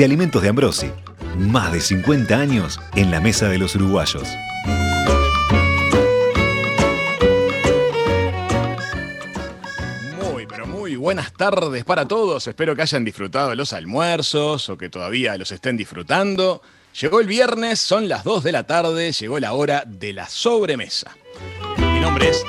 de Alimentos de Ambrosi. Más de 50 años en la mesa de los uruguayos. Muy, pero muy buenas tardes para todos. Espero que hayan disfrutado los almuerzos o que todavía los estén disfrutando. Llegó el viernes, son las 2 de la tarde, llegó la hora de la sobremesa. Mi nombre es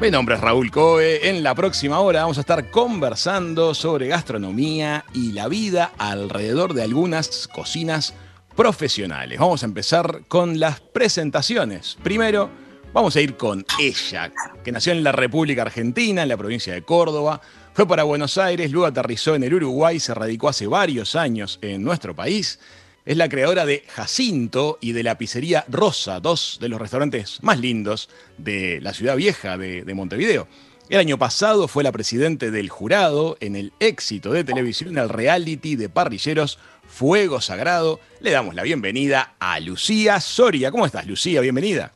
mi nombre es Raúl Coe. En la próxima hora vamos a estar conversando sobre gastronomía y la vida alrededor de algunas cocinas profesionales. Vamos a empezar con las presentaciones. Primero, vamos a ir con ella, que nació en la República Argentina, en la provincia de Córdoba. Fue para Buenos Aires, luego aterrizó en el Uruguay, se radicó hace varios años en nuestro país. Es la creadora de Jacinto y de la pizzería Rosa, dos de los restaurantes más lindos de la ciudad vieja de, Montevideo. El año pasado fue la presidente del jurado en el éxito de televisión, el reality de parrilleros Fuego Sagrado. Le damos la bienvenida a Lucía Soria. ¿Cómo estás, Lucía? Bienvenida.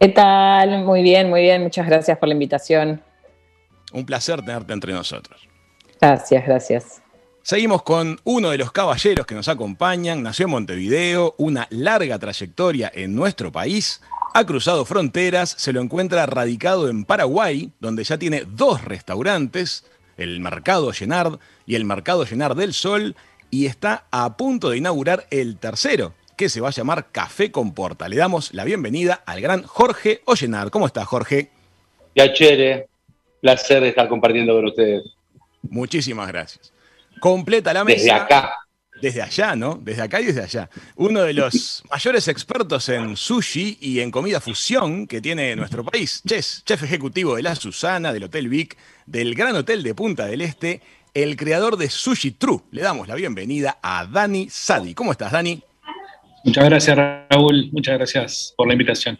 ¿Qué tal? Muy bien, muy bien. Muchas gracias por la invitación. Un placer tenerte entre nosotros. Gracias, gracias. Seguimos con uno de los caballeros que nos acompañan. Nació en Montevideo, una larga trayectoria en nuestro país. Ha cruzado fronteras, se lo encuentra radicado en Paraguay, donde ya tiene dos restaurantes, el Mercado Llenard y el Mercado Llenard del Sol, y está a punto de inaugurar el tercero, que se va a llamar Café con Porta. Le damos la bienvenida al gran Jorge Ollenar. ¿Cómo está, Jorge? Yachere, placer estar compartiendo con ustedes. Muchísimas gracias. Completa la mesa. Desde acá. Desde allá, ¿no? Desde acá y desde allá. Uno de los mayores expertos en sushi y en comida fusión que tiene nuestro país. Chef, chef ejecutivo de La Susana, del Hotel Vic, del Gran Hotel de Punta del Este, el creador de Sushi True. Le damos la bienvenida a Dani Sadi. ¿Cómo estás, Dani? Muchas gracias, Raúl. Muchas gracias por la invitación.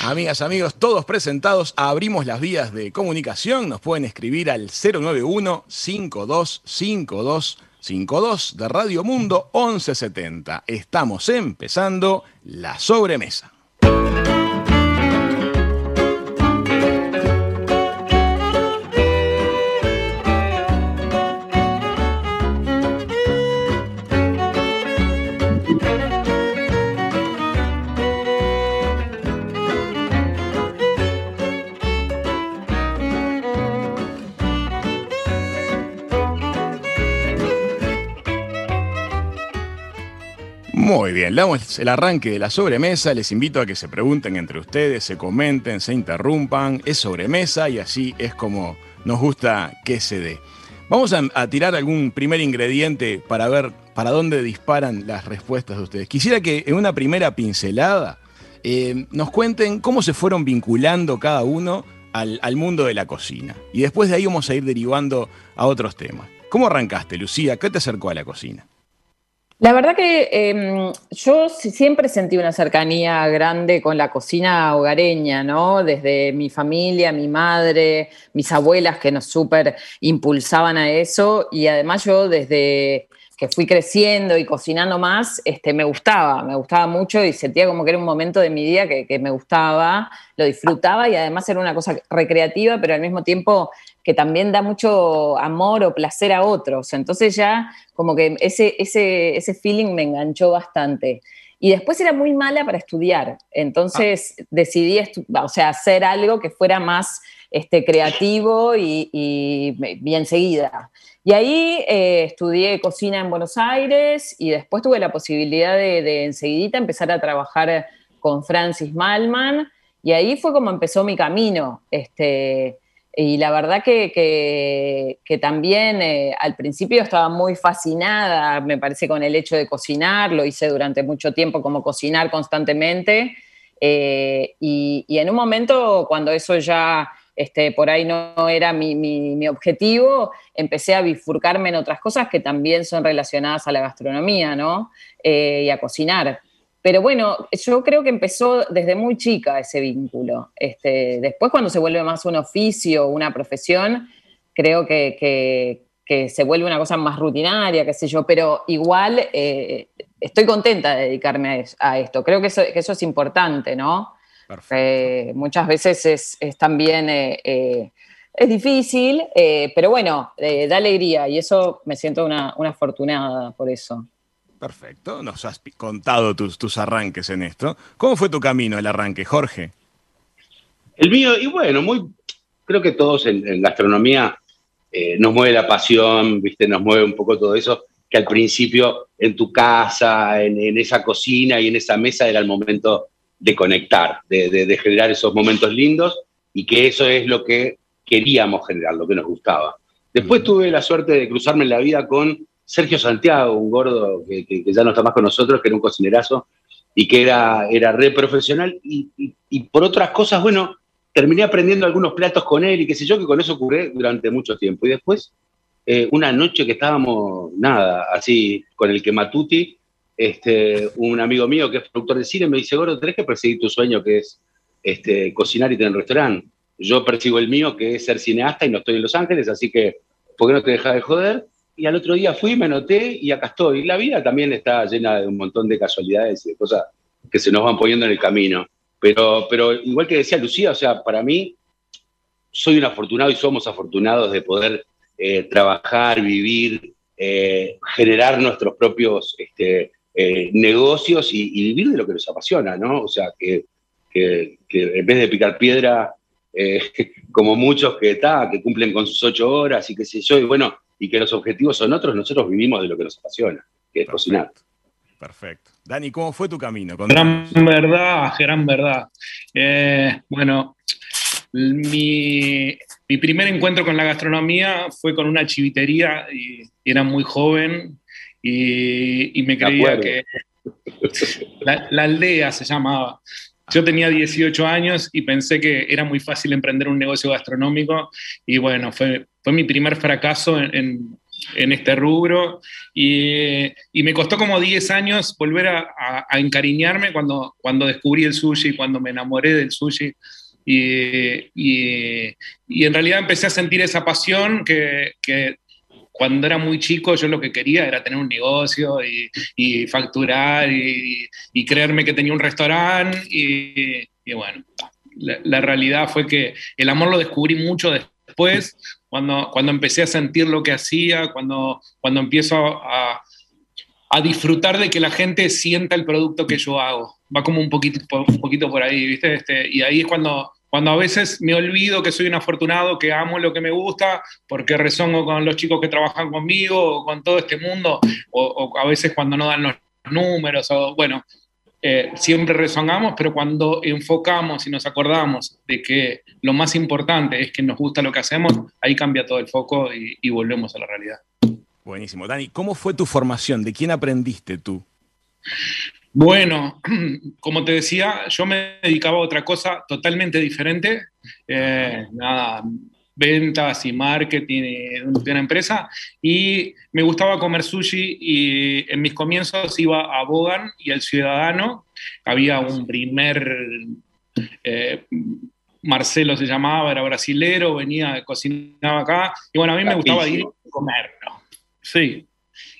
Amigas, amigos, todos presentados, abrimos las vías de comunicación. Nos pueden escribir al 091-525252 de Radio Mundo 1170. Estamos empezando la sobremesa. Muy bien, le damos el arranque de la sobremesa. Les invito a que se pregunten entre ustedes, se comenten, se interrumpan. Es sobremesa y así es como nos gusta que se dé. Vamos a, tirar algún primer ingrediente para ver para dónde disparan las respuestas de ustedes. Quisiera que en una primera pincelada eh, nos cuenten cómo se fueron vinculando cada uno al, al mundo de la cocina. Y después de ahí vamos a ir derivando a otros temas. ¿Cómo arrancaste, Lucía? ¿Qué te acercó a la cocina? La verdad que em, yo siempre sentí una cercanía grande con la cocina hogareña, ¿no? Desde mi familia, mi madre, mis abuelas que nos súper impulsaban a eso y además yo desde que fui creciendo y cocinando más, este, me gustaba, me gustaba mucho y sentía como que era un momento de mi que, que me gustaba, lo disfrutaba y además era una cosa recreativa, pero al mismo tiempo que también da mucho amor o placer a otros. Entonces ya como que ese, ese, ese feeling me enganchó bastante. Y después era muy mala para estudiar, entonces decidí o sea, hacer algo que fuera más este, creativo y, y bien seguida. Y ahí eh, estudié cocina en Buenos Aires y después tuve la posibilidad de, de enseguidita empezar a trabajar con Francis Malman y ahí fue como empezó mi camino. Este, y la verdad que, también eh, al principio estaba muy fascinada, me parece, con el hecho de cocinar, lo hice durante mucho tiempo como cocinar constantemente. Eh, y, en un momento, cuando eso ya este, por ahí no era mi, objetivo, empecé a bifurcarme en otras cosas que también son relacionadas a la gastronomía, ¿no? Eh, y a cocinar. Pero bueno, yo creo que empezó desde muy chica ese vínculo. Este, después cuando se vuelve más un oficio, una profesión, creo que, se vuelve una cosa más rutinaria, qué sé yo, pero igual eh, estoy contenta de dedicarme a, esto. Creo que eso, es importante, ¿no? Eh, muchas veces es, también, eh, es difícil, pero bueno, da alegría y eso me siento una afortunada por eso. Perfecto, nos has contado tus, tus arranques en esto. ¿Cómo fue tu camino, el arranque, Jorge? El mío, y bueno, muy, creo que todos en, gastronomía eh, nos mueve la pasión, ¿viste? nos mueve un poco todo eso, que al principio en tu casa, en, esa cocina y en esa mesa era el momento de conectar, de, de, generar esos momentos lindos y que eso es lo que queríamos generar, lo que nos gustaba. Después tuve la suerte de cruzarme en la vida con Sergio Santiago, un gordo que, ya no está más con nosotros, que era un cocinerazo y que era, era re profesional. Y, por otras cosas, bueno, terminé aprendiendo algunos platos con él y qué sé yo, que con eso ocurrió durante mucho tiempo. Y después, eh, una noche que estábamos, nada, así, con el que Matuti, este, un amigo mío que es productor de cine me dice, gordo, tenés que perseguir tu sueño que es este, cocinar y tener un restaurante. Yo persigo el mío, que es ser cineasta y no estoy en Los Ángeles, así que, ¿por qué no te dejas de joder? Y al otro día fui, me anoté y acá estoy. La vida también está llena de un montón de casualidades y de cosas que se nos van poniendo en el camino. Pero, pero igual que decía Lucía, o sea, para mí soy un afortunado y somos afortunados de poder eh, trabajar, vivir, eh, generar nuestros propios este, eh, negocios y, vivir de lo que nos apasiona, ¿no? O sea, que, que, en vez de picar piedra, como muchos que, está, que cumplen con sus ocho horas y qué sé yo, y bueno, y que los objetivos son otros, nosotros vivimos de lo que nos apasiona, que es cocinar. Perfecto. Dani, ¿cómo fue tu camino? Gran verdad, gran verdad. Eh, bueno, mi, primer encuentro con la gastronomía fue con una chivitería y, era muy joven y, me creía que la, la, aldea se llamaba. Yo tenía 18 años y pensé que era muy fácil emprender un negocio gastronómico y bueno, fue, fue mi primer fracaso en, este rubro y, me costó como 10 años volver a, encariñarme cuando, cuando descubrí el sushi, cuando me enamoré del sushi. Y, y, en realidad empecé a sentir esa pasión que, que, cuando era muy chico yo lo que quería era tener un negocio y, facturar y, creerme que tenía un restaurante y, bueno, la, realidad fue que el amor lo descubrí mucho después, cuando, cuando empecé a sentir lo que hacía, cuando, cuando empiezo a, a disfrutar de que la gente sienta el producto que yo hago. Va como un poquito, un poquito por ahí, ¿viste? Este, y ahí es cuando, cuando a veces me olvido que soy un afortunado, que amo lo que me gusta, porque rezongo con los chicos que trabajan conmigo, o con todo este mundo, o, a veces cuando no dan los números, o bueno, eh, siempre rezongamos, pero cuando enfocamos y nos acordamos de que lo más importante es que nos gusta lo que hacemos, ahí cambia todo el foco y, y volvemos a la realidad. Buenísimo. Dani, ¿cómo fue tu formación? ¿De quién aprendiste tú? Bueno, como te decía, yo me dedicaba a otra cosa totalmente diferente. Eh, nada, ventas y marketing de una empresa y me gustaba comer sushi y en mis comienzos iba a Bogan y El Ciudadano. Había un primer, eh, Marcelo se llamaba, era brasilero, venía, cocinaba acá y bueno, a mí me gustaba ir y comerlo. Sí,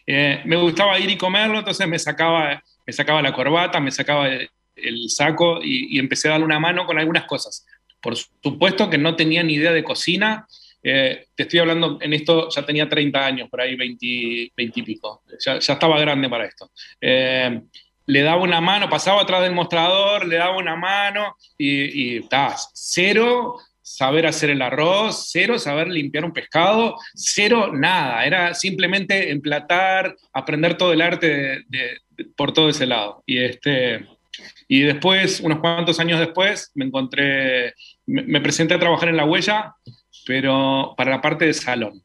eh, me gustaba ir y comerlo, entonces me sacaba me sacaba la corbata, me sacaba el, saco y, empecé a darle una mano con algunas cosas. Por supuesto que no tenía ni idea de cocina. Eh, te estoy hablando, en esto ya tenía 30 años, por ahí 20, y pico. Ya, estaba grande para esto. Eh, le daba una mano, pasaba atrás del mostrador, le daba una mano y, y cero saber hacer el arroz, cero saber limpiar un pescado, cero nada, era simplemente emplatar, aprender todo el arte por todo ese lado. Y, este, y después, unos cuantos años después, me encontré, me, presenté a trabajar en La Huella, pero para la parte de salón.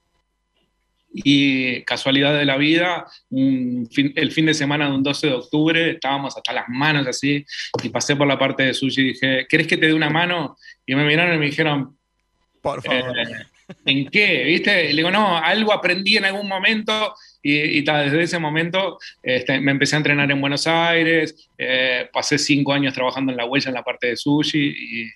Y casualidad de la vida, el fin de semana de un 12 de octubre, estábamos hasta las manos así, y pasé por la parte de sushi y dije, ¿querés que te dé una mano? Y me miraron y me dijeron, Por favor. Eh, ¿En qué? ¿Viste? Le digo, no, algo aprendí en algún momento y, desde ese momento este, me empecé a entrenar en Buenos Aires, eh, pasé cinco años trabajando en la huella en la parte de sushi y,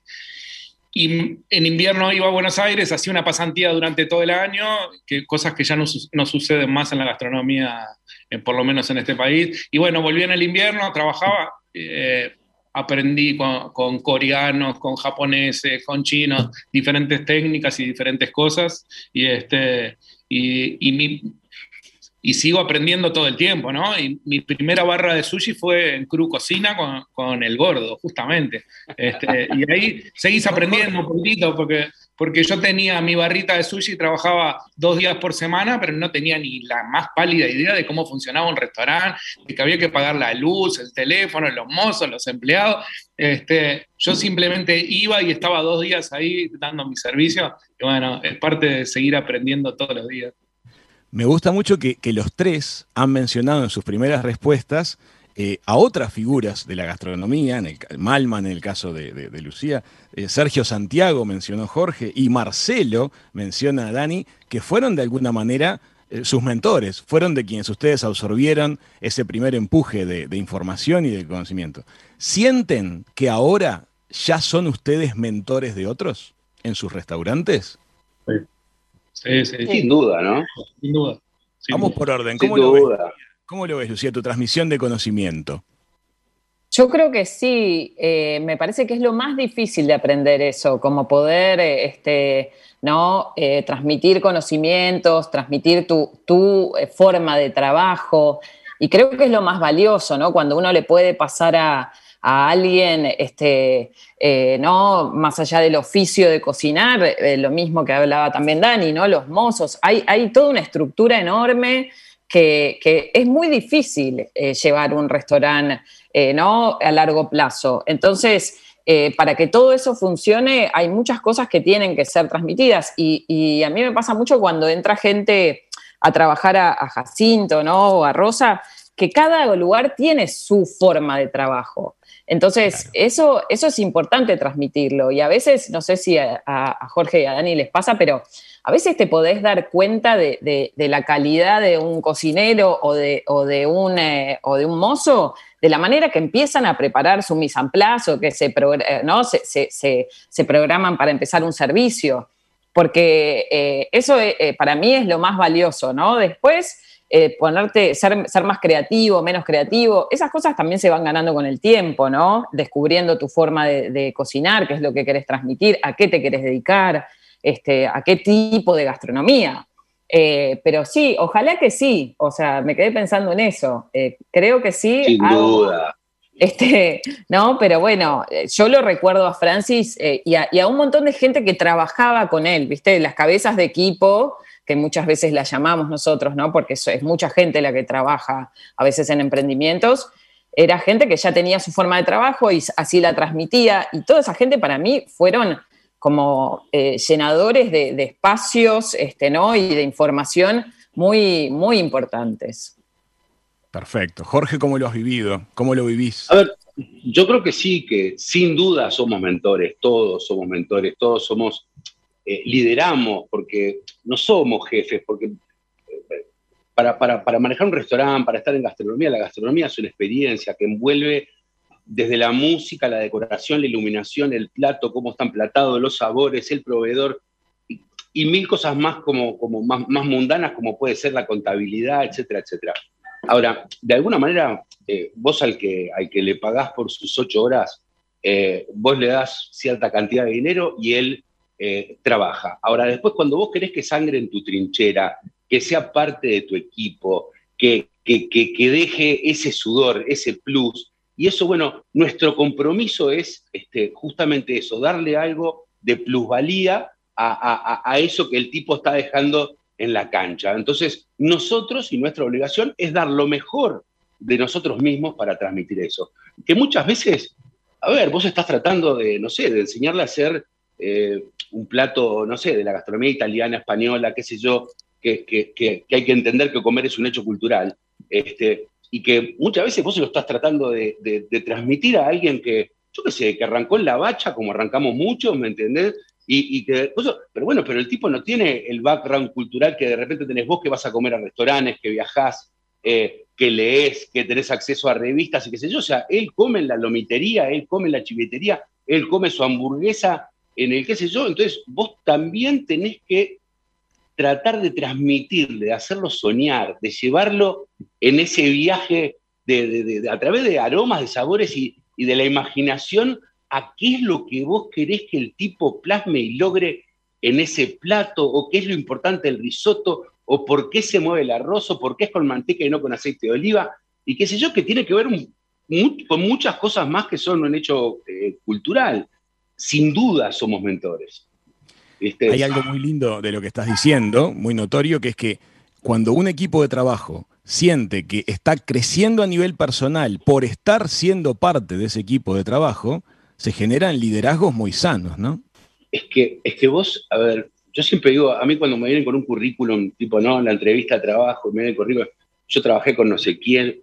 y en invierno iba a Buenos Aires, hacía una pasantía durante todo el año, que, cosas que ya no, no suceden más en la gastronomía, eh, por lo menos en este país. Y bueno, volví en el invierno, trabajaba, eh, aprendí con, coreanos, con japoneses, con chinos, diferentes técnicas y diferentes cosas. Y, este, y, y mi, y sigo aprendiendo todo el tiempo, ¿no? Y mi primera barra de sushi fue en Cru Cocina con, con el gordo, justamente. Este, y ahí seguís aprendiendo un poquito, porque, porque yo tenía mi barrita de sushi, trabajaba dos días por semana, pero no tenía ni la más pálida idea de cómo funcionaba un restaurante, de que había que pagar la luz, el teléfono, los mozos, los empleados. Este, yo simplemente iba y estaba dos días ahí dando mi servicio. Y bueno, es parte de seguir aprendiendo todos los días. Me gusta mucho que, los tres han mencionado en sus primeras respuestas eh, a otras figuras de la gastronomía, en el Malman en el caso de, Lucía, eh, Sergio Santiago mencionó Jorge y Marcelo menciona a Dani, que fueron de alguna manera eh, sus mentores, fueron de quienes ustedes absorbieron ese primer empuje de, información y de conocimiento. ¿Sienten que ahora ya son ustedes mentores de otros en sus restaurantes? Sí. Sin duda, ¿no? Sin duda. Vamos por orden. ¿Cómo lo, ves, ¿Cómo lo ves, Lucía, tu transmisión de conocimiento? Yo creo que sí, eh, me parece que es lo más difícil de aprender eso, como poder eh, este, ¿no? Eh, transmitir conocimientos, transmitir tu, tu forma de trabajo. Y creo que es lo más valioso, ¿no? Cuando uno le puede pasar a, a alguien, este, eh, ¿no? Más allá del oficio de cocinar, eh, lo mismo que hablaba también Dani, ¿no? Los mozos, hay, hay toda una estructura enorme que, es muy difícil eh, llevar un restaurante, ¿no? A largo plazo. Entonces, para que todo eso funcione, hay muchas cosas que tienen que ser transmitidas. Y, a mí me pasa mucho cuando entra gente a trabajar a, a Jacinto, ¿no? O a Rosa, que cada lugar tiene su forma de trabajo. Entonces, eso, eso es importante transmitirlo. Y a veces, no sé si a, Jorge y a Dani les pasa, pero a veces te podés dar cuenta de, la calidad de un cocinero o de, de un, eh, o de un mozo de la manera que empiezan a preparar su mise en place o que se, eh, ¿no? se, programan para empezar un servicio. Porque eh, eso para mí es lo más valioso, ¿no? Después eh, ponerte, ser, ser, más creativo, menos creativo, esas cosas también se van ganando con el tiempo, ¿no? Descubriendo tu forma de, cocinar, qué es lo que querés transmitir, a qué te querés dedicar, este, a qué tipo de gastronomía. Eh, pero sí, ojalá que sí, o sea, me quedé pensando en eso. Eh, creo que sí. Sin duda. Este, no, pero bueno, yo lo recuerdo a Francis y a, y, a, un montón de gente que trabajaba con él, ¿viste? Las cabezas de equipo que muchas veces la llamamos nosotros, ¿no? Porque es, mucha gente la que trabaja a veces en emprendimientos. Era gente que ya tenía su forma de trabajo y así la transmitía. Y toda esa gente para mí fueron como eh, llenadores de, espacios este, ¿no? y de información muy, muy importantes. Perfecto. Jorge, ¿cómo lo has vivido? ¿Cómo lo vivís? A ver, yo creo que sí, que sin duda somos mentores, todos somos mentores, todos somos eh, lideramos, porque no somos jefes, porque eh, para, para, manejar un restaurante, para estar en gastronomía, la gastronomía es una experiencia que envuelve desde la música, la decoración, la iluminación, el plato, cómo están platados, los sabores, el proveedor, y, mil cosas más como, como más, más, mundanas, como puede ser la contabilidad, etcétera, etcétera. Ahora, de alguna manera, eh, vos al que, al que le pagás por sus ocho horas, vos le das cierta cantidad de dinero y él eh, trabaja. Ahora, después, cuando vos querés que sangre en tu trinchera, que sea parte de tu equipo, que, que, deje ese sudor, ese plus, y eso, bueno, nuestro compromiso es este, justamente eso, darle algo de plusvalía a, a, eso que el tipo está dejando en la cancha. Entonces, nosotros y nuestra obligación es dar lo mejor de nosotros mismos para transmitir eso. Que muchas veces, a ver, vos estás tratando de, no sé, de enseñarle a hacer eh, un plato, no sé, de la gastronomía italiana, española, qué sé yo, que, que, hay que entender que comer es un hecho cultural, este, y que muchas veces vos lo estás tratando de, transmitir a alguien que, yo qué sé, que arrancó en la bacha, como arrancamos muchos, ¿me entendés? y, que, pero bueno, pero el tipo no tiene el background cultural que de repente tenés vos que vas a comer a restaurantes, que viajás, eh, que lees, que tenés acceso a revistas y qué sé yo. O sea, él come en la lomitería, él come en la chivetería, él come su hamburguesa en el qué sé yo. Entonces, vos también tenés que tratar de transmitirle, de hacerlo soñar, de llevarlo en ese viaje de, a través de aromas, de sabores y, de la imaginación a qué es lo que vos querés que el tipo plasme y logre en ese plato, o qué es lo importante del risotto, o por qué se mueve el arroz, o por qué es con manteca y no con aceite de oliva, y qué sé yo, que tiene que ver con muchas cosas más que son un hecho eh, cultural. Sin duda somos mentores. Hay algo muy lindo de lo que estás diciendo, muy notorio, que es que cuando un equipo de trabajo siente que está creciendo a nivel personal por estar siendo parte de ese equipo de trabajo, se generan liderazgos muy sanos, ¿no? Es que, es que vos, a ver, yo siempre digo, a mí cuando me vienen con un currículum, tipo, no, la entrevista de trabajo, me vienen el currículum, yo trabajé con no sé quién.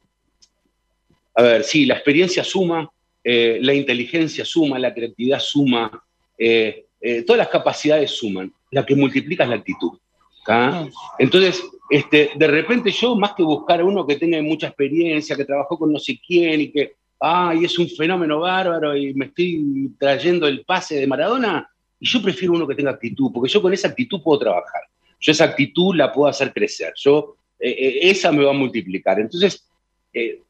A ver, sí, la experiencia suma, eh, la inteligencia suma, la creatividad suma, eh, eh, todas las capacidades suman. La que multiplica es la actitud. Entonces, este, de repente yo, más que buscar a uno que tenga mucha experiencia, que trabajó con no sé quién y que ay, es un fenómeno bárbaro y me estoy trayendo el pase de Maradona, y yo prefiero uno que tenga actitud, porque yo con esa actitud puedo trabajar. Yo esa actitud la puedo hacer crecer. Yo, eh, eh, esa me va a multiplicar. Entonces, eh,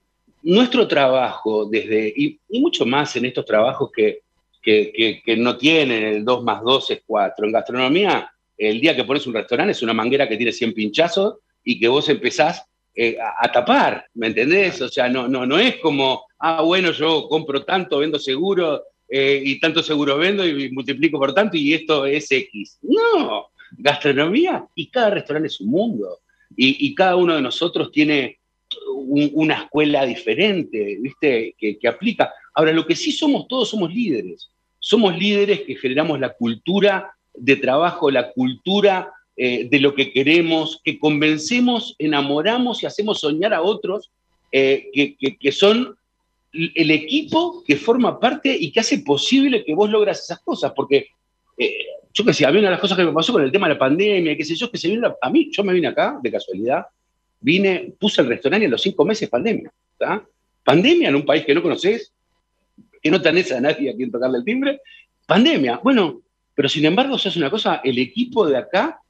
nuestro trabajo, desde, y, mucho más en estos trabajos que, que, que, no tienen el 2 más 2 es 4. En gastronomía, el día que pones un restaurante es una manguera que tiene 100 pinchazos y que vos empezás a, a, tapar, ¿me entendés? O sea, no, no, no es como ah, bueno, yo compro tanto, vendo seguro, eh, y tanto seguro vendo y multiplico por tanto, y esto es X. No, gastronomía y cada restaurante es un mundo. Y, cada uno de nosotros tiene una escuela diferente, ¿viste? Que, aplica. Ahora, lo que sí somos todos somos líderes. Somos líderes que generamos la cultura de trabajo, la cultura eh, de lo que queremos, que convencemos, enamoramos y hacemos soñar a otros, eh, que, que, son el equipo que forma parte y que hace posible que vos logras esas cosas, porque eh, yo que sé, había una de las cosas que me pasó con el tema de la pandemia, qué sé yo, que se vino a mí, yo me vine acá de casualidad, vine, puse el restaurante en los cinco meses pandemia, Pandemia en un país que no conoces, que no tenés a nadie a quien tocarle el timbre, pandemia, bueno, pero sin embargo, eso es una cosa, el equipo de acá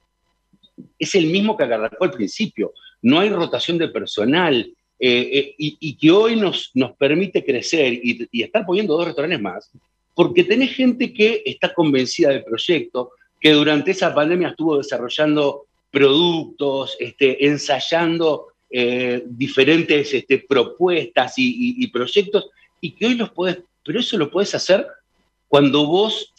es el mismo que agarró al principio, no hay rotación de personal, eh, eh, y, que hoy nos, nos permite crecer y, estar poniendo dos restaurantes más, porque tenés gente que está convencida del proyecto, que durante esa pandemia estuvo desarrollando productos, este, ensayando eh, diferentes este, propuestas y, proyectos, y que hoy los podés, pero eso lo podés hacer cuando vos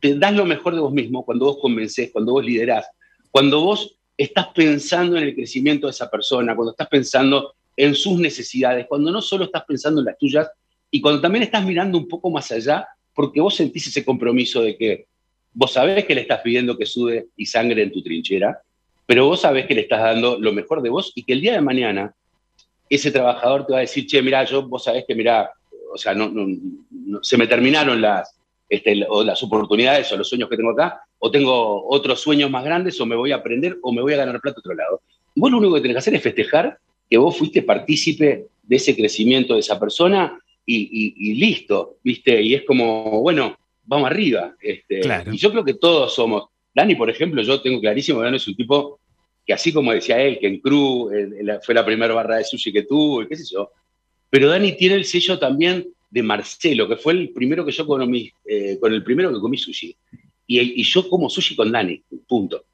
te das lo mejor de vos mismo, cuando vos convencés, cuando vos liderás, cuando vos estás pensando en el crecimiento de esa persona, cuando estás pensando en sus necesidades, cuando no solo estás pensando en las tuyas y cuando también estás mirando un poco más allá, porque vos sentís ese compromiso de que vos sabés que le estás pidiendo que sude y sangre en tu trinchera, pero vos sabés que le estás dando lo mejor de vos y que el día de mañana ese trabajador te va a decir, che, mira, yo, vos sabés que, mira, o sea, no, se me terminaron las, este, o las oportunidades o los sueños que tengo acá, o tengo otros sueños más grandes, o me voy a aprender, o me voy a ganar plata a otro lado. Vos lo único que tenés que hacer es festejar que vos fuiste partícipe de ese crecimiento de esa persona y, listo, ¿viste? Y es como, bueno, vamos arriba. Este, Y yo creo que todos somos. Dani, por ejemplo, yo tengo clarísimo, Dani es un tipo que así como decía él, que en Cru fue la primera barra de sushi que tuvo, y qué sé yo, pero Dani tiene el sello también de Marcelo, que fue el primero que yo comí, eh, con el primero que comí sushi. Y, yo como sushi con Dani, punto.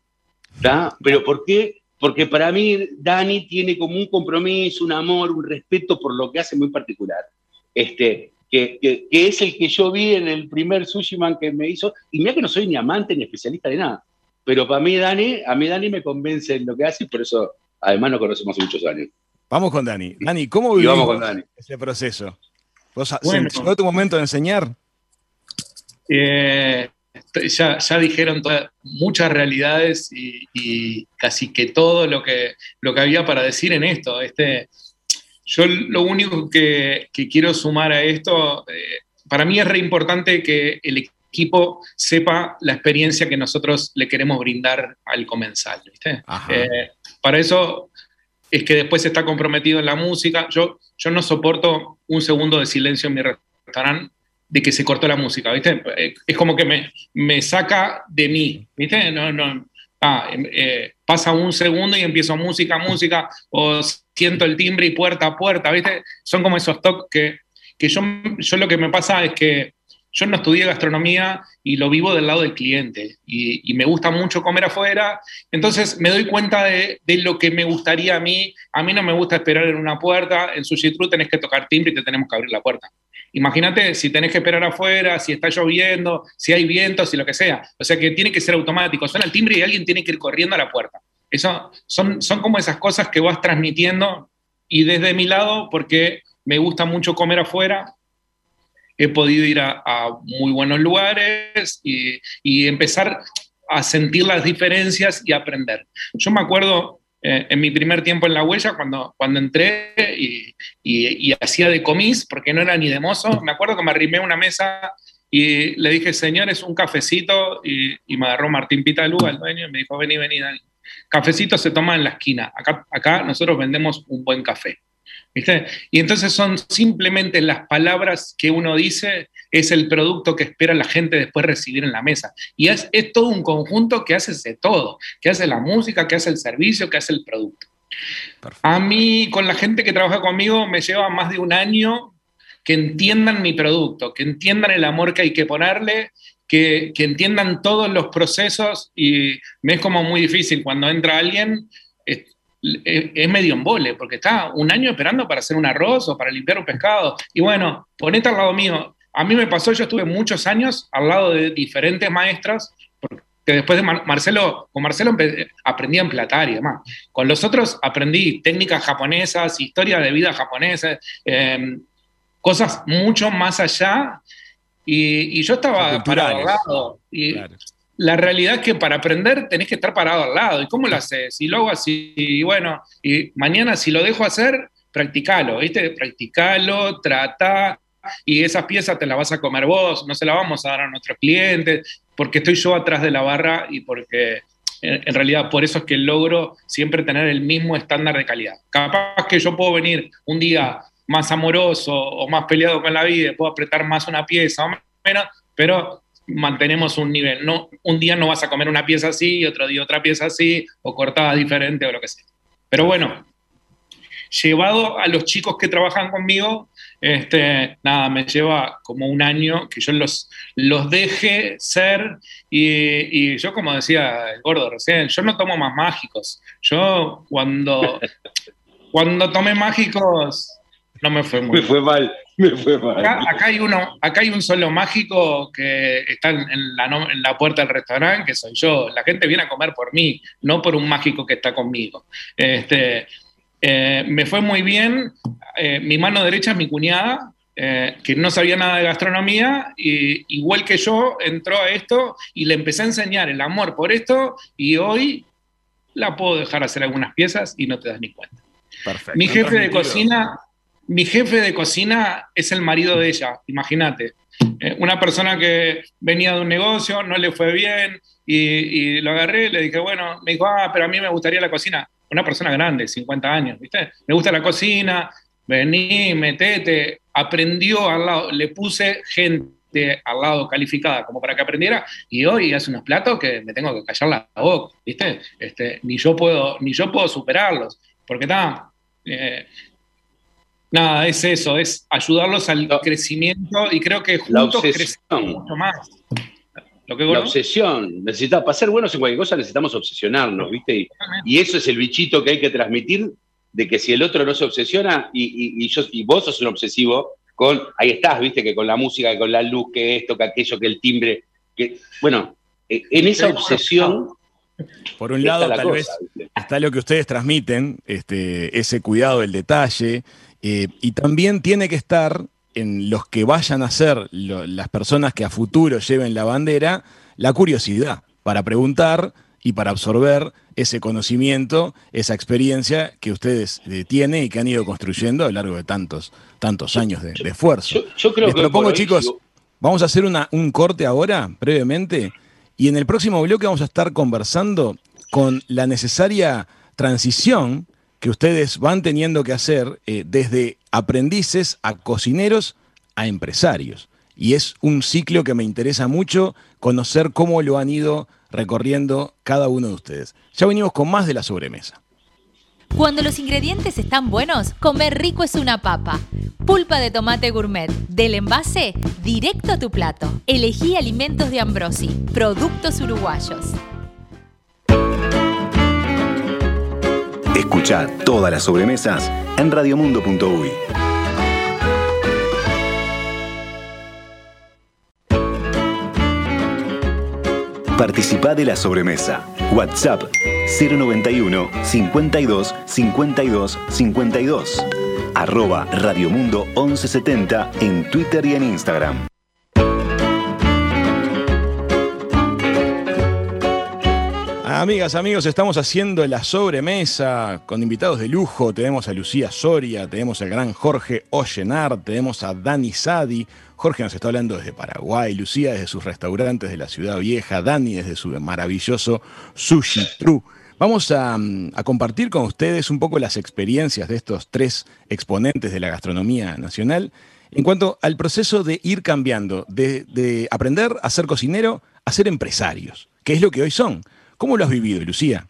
Pero ¿por qué? porque para mí Dani tiene como un compromiso, un amor, un respeto por lo que hace muy particular. Este, que, que, es el que yo vi en el primer sushi man que me hizo, y mira que no soy ni amante ni especialista de nada, pero para mí Dani, a mí Dani me convence en lo que hace y por eso además nos conocemos hace muchos años. Vamos con Dani. Dani, ¿cómo vivimos ese proceso? ¿Vos bueno. llegó tu momento de enseñar? Eh, ya, ya dijeron muchas realidades y, casi que todo lo que, lo que había para decir en esto. Este, yo lo único que, quiero sumar a esto, eh, para mí es re importante que el equipo sepa la experiencia que nosotros le queremos brindar al comensal. Eh, para eso es que después está comprometido en la música. Yo, yo no soporto un segundo de silencio en mi restaurante de que se cortó la música, ¿viste? Eh, es como que me, me saca de mí, ¿viste? No, no, ah, em, eh, pasa un segundo y empiezo música, música, o siento el timbre y puerta a puerta, ¿viste? Son como esos toques que, yo, yo lo que me pasa es que yo no estudié gastronomía y lo vivo del lado del cliente y, me gusta mucho comer afuera, entonces me doy cuenta de, lo que me gustaría a mí. A mí no me gusta esperar en una puerta, en Sushi True tenés que tocar timbre y te tenemos que abrir la puerta. Imagínate si tenés que esperar afuera, si está lloviendo, si hay viento, si lo que sea. O sea que tiene que ser automático. Suena el timbre y alguien tiene que ir corriendo a la puerta. Eso son, son como esas cosas que vas transmitiendo y desde mi lado, porque me gusta mucho comer afuera, he podido ir a, muy buenos lugares y, empezar a sentir las diferencias y aprender. Yo me acuerdo eh, en mi primer tiempo en la huella, cuando, cuando entré y, hacía de comis, porque no era ni de mozo, me acuerdo que me arrimé una mesa y le dije, señores, un cafecito, y, me agarró Martín Pitalú, el dueño, y me dijo, vení, vení, Dani. Cafecito se toma en la esquina. Acá, acá nosotros vendemos un buen café. Y entonces son simplemente las palabras que uno dice, es el producto que espera la gente después recibir en la mesa. Y es, todo un conjunto que hace de todo, que hace la música, que hace el servicio, que hace el producto. A mí, con la gente que trabaja conmigo, me lleva más de un año que entiendan mi producto, que entiendan el amor que hay que ponerle, que, que entiendan todos los procesos y me es como muy difícil cuando entra alguien es medio embole, porque está un año esperando para hacer un arroz o para limpiar un pescado. Y bueno, ponete al lado mío. A mí me pasó, yo estuve muchos años al lado de diferentes maestras, porque después de Marcelo, con Marcelo aprendí a emplatar y demás. Con los otros aprendí técnicas japonesas, historia de vida japonesa, em, cosas mucho más allá. Y, yo estaba parado al lado. Y, la realidad es que para aprender tenés que estar parado al lado. ¿Y cómo lo haces? Y luego así, y bueno, y mañana si lo dejo hacer, practicalo, ¿viste? Practicalo, trata, y esas piezas te las vas a comer vos, no se las vamos a dar a nuestros clientes, porque estoy yo atrás de la barra y porque en realidad por eso es que logro siempre tener el mismo estándar de calidad. Capaz que yo puedo venir un día más amoroso o más peleado con la vida, puedo apretar más una pieza o menos, pero mantenemos un nivel. No, un día no vas a comer una pieza así y otro día otra pieza así, o cortada diferente o lo que sea. Pero bueno, llevado a los chicos que trabajan conmigo, este, nada, me lleva como un año que yo los, los deje ser y, y, yo como decía el gordo recién, yo no tomo más mágicos. Yo cuando, cuando tomé mágicos no me fue muy Me fue mal, me fue mal. Acá, hay, uno, acá hay un solo mágico que está en la, en la, puerta del restaurante, que soy yo. La gente viene a comer por mí, no por un mágico que está conmigo. Este, eh, me fue muy bien. Eh, mi mano derecha es mi cuñada, eh, que no sabía nada de gastronomía, y igual que yo, entró a esto y le empecé a enseñar el amor por esto, y hoy la puedo dejar hacer algunas piezas y no te das ni cuenta. Perfecto. Mi jefe de cocina mi jefe de cocina es el marido de ella, imagínate. Eh, una persona que venía de un negocio, no le fue bien y, lo agarré le dije, bueno, me dijo, ah, pero a mí me gustaría la cocina. Una persona grande, 50 años, ¿viste? Me gusta la cocina, vení, metete. Aprendió al lado, le puse gente al lado calificada como para que aprendiera y hoy hace unos platos que me tengo que callar la boca, ¿viste? Este, ni, yo puedo, ni yo puedo superarlos, porque está... Eh, nada, es eso, es ayudarlos al crecimiento y creo que juntos crecemos mucho más. la obsesión, necesita, para ser buenos en cualquier cosa necesitamos obsesionarnos, ¿viste? Y, eso es el bichito que hay que transmitir, de que si el otro no se obsesiona y, yo, y vos sos un obsesivo, con, ahí estás, ¿viste? Que con la música, con la luz, que esto, que aquello, que el timbre, que, bueno, eh, en esa obsesión... Por un lado, tal vez está lo que ustedes transmiten, este, ese cuidado del detalle, eh, y también tiene que estar en los que vayan a ser las personas que a futuro lleven la bandera, la curiosidad para preguntar y para absorber ese conocimiento, esa experiencia que ustedes eh, tienen y que han ido construyendo a lo largo de tantos, tantos años de, esfuerzo. Yo, creo Les propongo, chicos, Vamos a hacer un corte ahora, brevemente, y en el próximo bloque vamos a estar conversando con la necesaria transición que ustedes van teniendo que hacer eh, desde aprendices a cocineros a empresarios. Y es un ciclo que me interesa mucho conocer cómo lo han ido recorriendo cada uno de ustedes. Ya venimos con más de la sobremesa. Cuando los ingredientes están buenos, comer rico es una papa. Pulpa de tomate gourmet, del envase directo a tu plato. Elegí alimentos de Ambrosi, productos uruguayos. Escucha todas las sobremesas en radiomundo.uy. Participa de la sobremesa. WhatsApp 091 52 52 52. Arroba Radiomundo 1170 en Twitter y en Instagram. Amigas, amigos, estamos haciendo la sobremesa con invitados de lujo. Tenemos a Lucía Soria, tenemos al gran Jorge Ollenar, tenemos a Dani Sadi. Jorge nos está hablando desde Paraguay, Lucía desde sus restaurantes de la Ciudad Vieja, Dani desde su maravilloso Sushi True. Vamos a, compartir con ustedes un poco las experiencias de estos tres exponentes de la gastronomía nacional en cuanto al proceso de ir cambiando, de aprender a ser cocinero a ser empresarios, que es lo que hoy son. ¿Cómo lo has vivido, Lucía?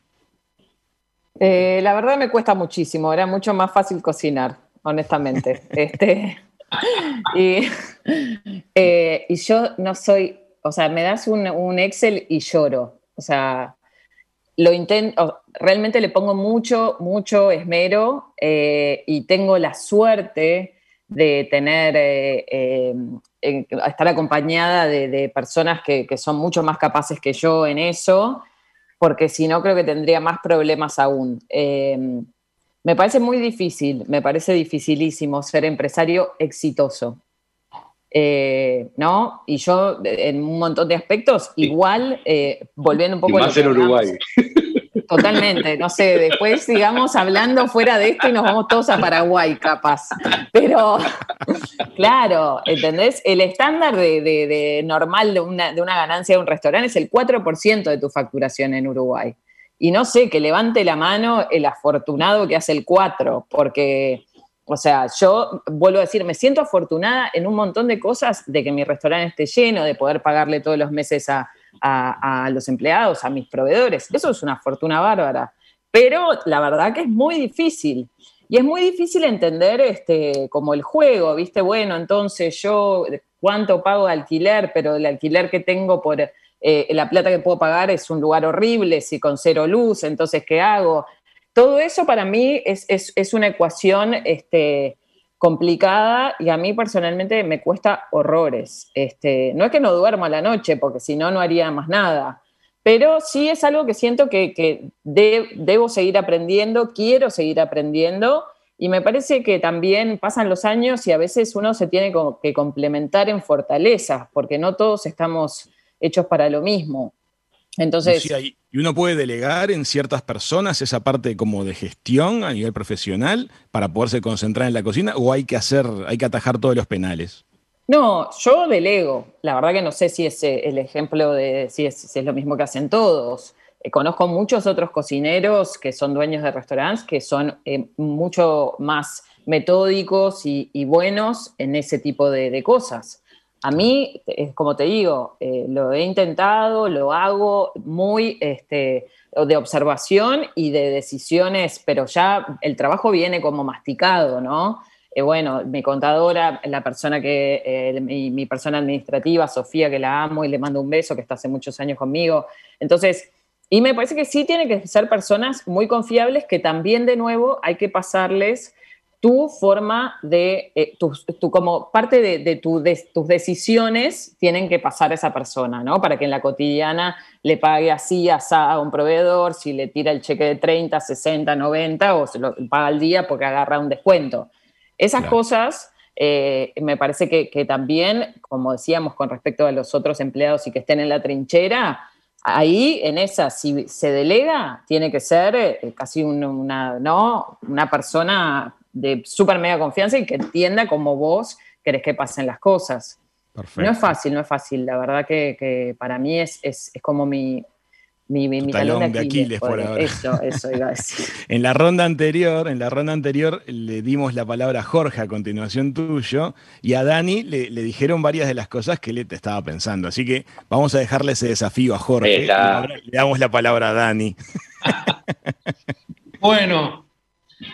Eh, la verdad me cuesta muchísimo, era mucho más fácil cocinar, honestamente. este, eh, y, yo no soy, o sea, me das un, Excel y lloro. O sea, lo intento, realmente le pongo mucho, mucho esmero eh, y tengo la suerte de tener, estar acompañada de, personas que, que, son mucho más capaces que yo en eso porque si no creo que tendría más problemas aún. Eh, me parece muy difícil, me parece dificilísimo ser empresario exitoso. Eh, ¿No? Y yo, en un montón de aspectos, igual, eh, volviendo un poco... Y más en Uruguay. Totalmente, no sé, después sigamos hablando fuera de esto y nos vamos todos a Paraguay, capaz. Pero, claro, ¿entendés? El estándar de, normal de una, ganancia de un restaurante es el 4% de tu facturación en Uruguay. Y no sé, que levante la mano el afortunado que hace el 4, porque, o sea, yo vuelvo a decir, me siento afortunada en un montón de cosas de que mi restaurante esté lleno, de poder pagarle todos los meses a a, los empleados, a mis proveedores. Eso es una fortuna bárbara. Pero la verdad que es muy difícil. Y es muy difícil entender este, como el juego, ¿viste? Bueno, entonces yo cuánto pago de alquiler, pero el alquiler que tengo por eh, la plata que puedo pagar es un lugar horrible, si con cero luz, entonces ¿qué hago? Todo eso para mí es, es una ecuación este, complicada y a mí personalmente me cuesta horrores. Este, no es que no duermo a la noche, porque si no, no haría más nada. Pero sí es algo que siento que, debo seguir aprendiendo, quiero seguir aprendiendo y me parece que también pasan los años y a veces uno se tiene que complementar en fortalezas, porque no todos estamos hechos para lo mismo. Entonces, y uno puede delegar en ciertas personas esa parte como de gestión a nivel profesional para poderse concentrar en la cocina o hay que hacer, hay que atajar todos los penales. No, yo delego. La verdad que no sé si es eh, el ejemplo de si es, lo mismo que hacen todos. Eh, conozco muchos otros cocineros que son dueños de restaurantes que son eh, mucho más metódicos y, buenos en ese tipo de cosas. A mí, como te digo, eh, lo he intentado, lo hago muy este, de observación y de decisiones, pero ya el trabajo viene como masticado, ¿no? Eh, bueno, mi contadora, la persona que, eh, mi, persona administrativa, Sofía, que la amo y le mando un beso, que está hace muchos años conmigo. Entonces, y me parece que sí tienen que ser personas muy confiables que también de nuevo hay que pasarles tu forma de, eh, tu, como parte de, tus decisiones tienen que pasar a esa persona, ¿no? Para que en la cotidiana le pague así, asá a un proveedor, si le tira el cheque de 30, 60, 90 o se lo paga al día porque agarra un descuento. Esas cosas eh, me parece que, también, como decíamos con respecto a los otros empleados y que estén en la trinchera, ahí en esa, si se delega, tiene que ser eh, casi una, ¿no? una persona de súper mega confianza y que entienda como vos querés que pasen las cosas. No es fácil, no es fácil. La verdad que, para mí es, es, como mi, mi, talón, de Aquiles, por ahora. Eso, eso iba a decir. en la ronda anterior, en la ronda anterior le dimos la palabra a Jorge a continuación tuyo y a Dani le, dijeron varias de las cosas que él te estaba pensando. Así que vamos a dejarle ese desafío a Jorge. le damos la palabra a Dani. bueno,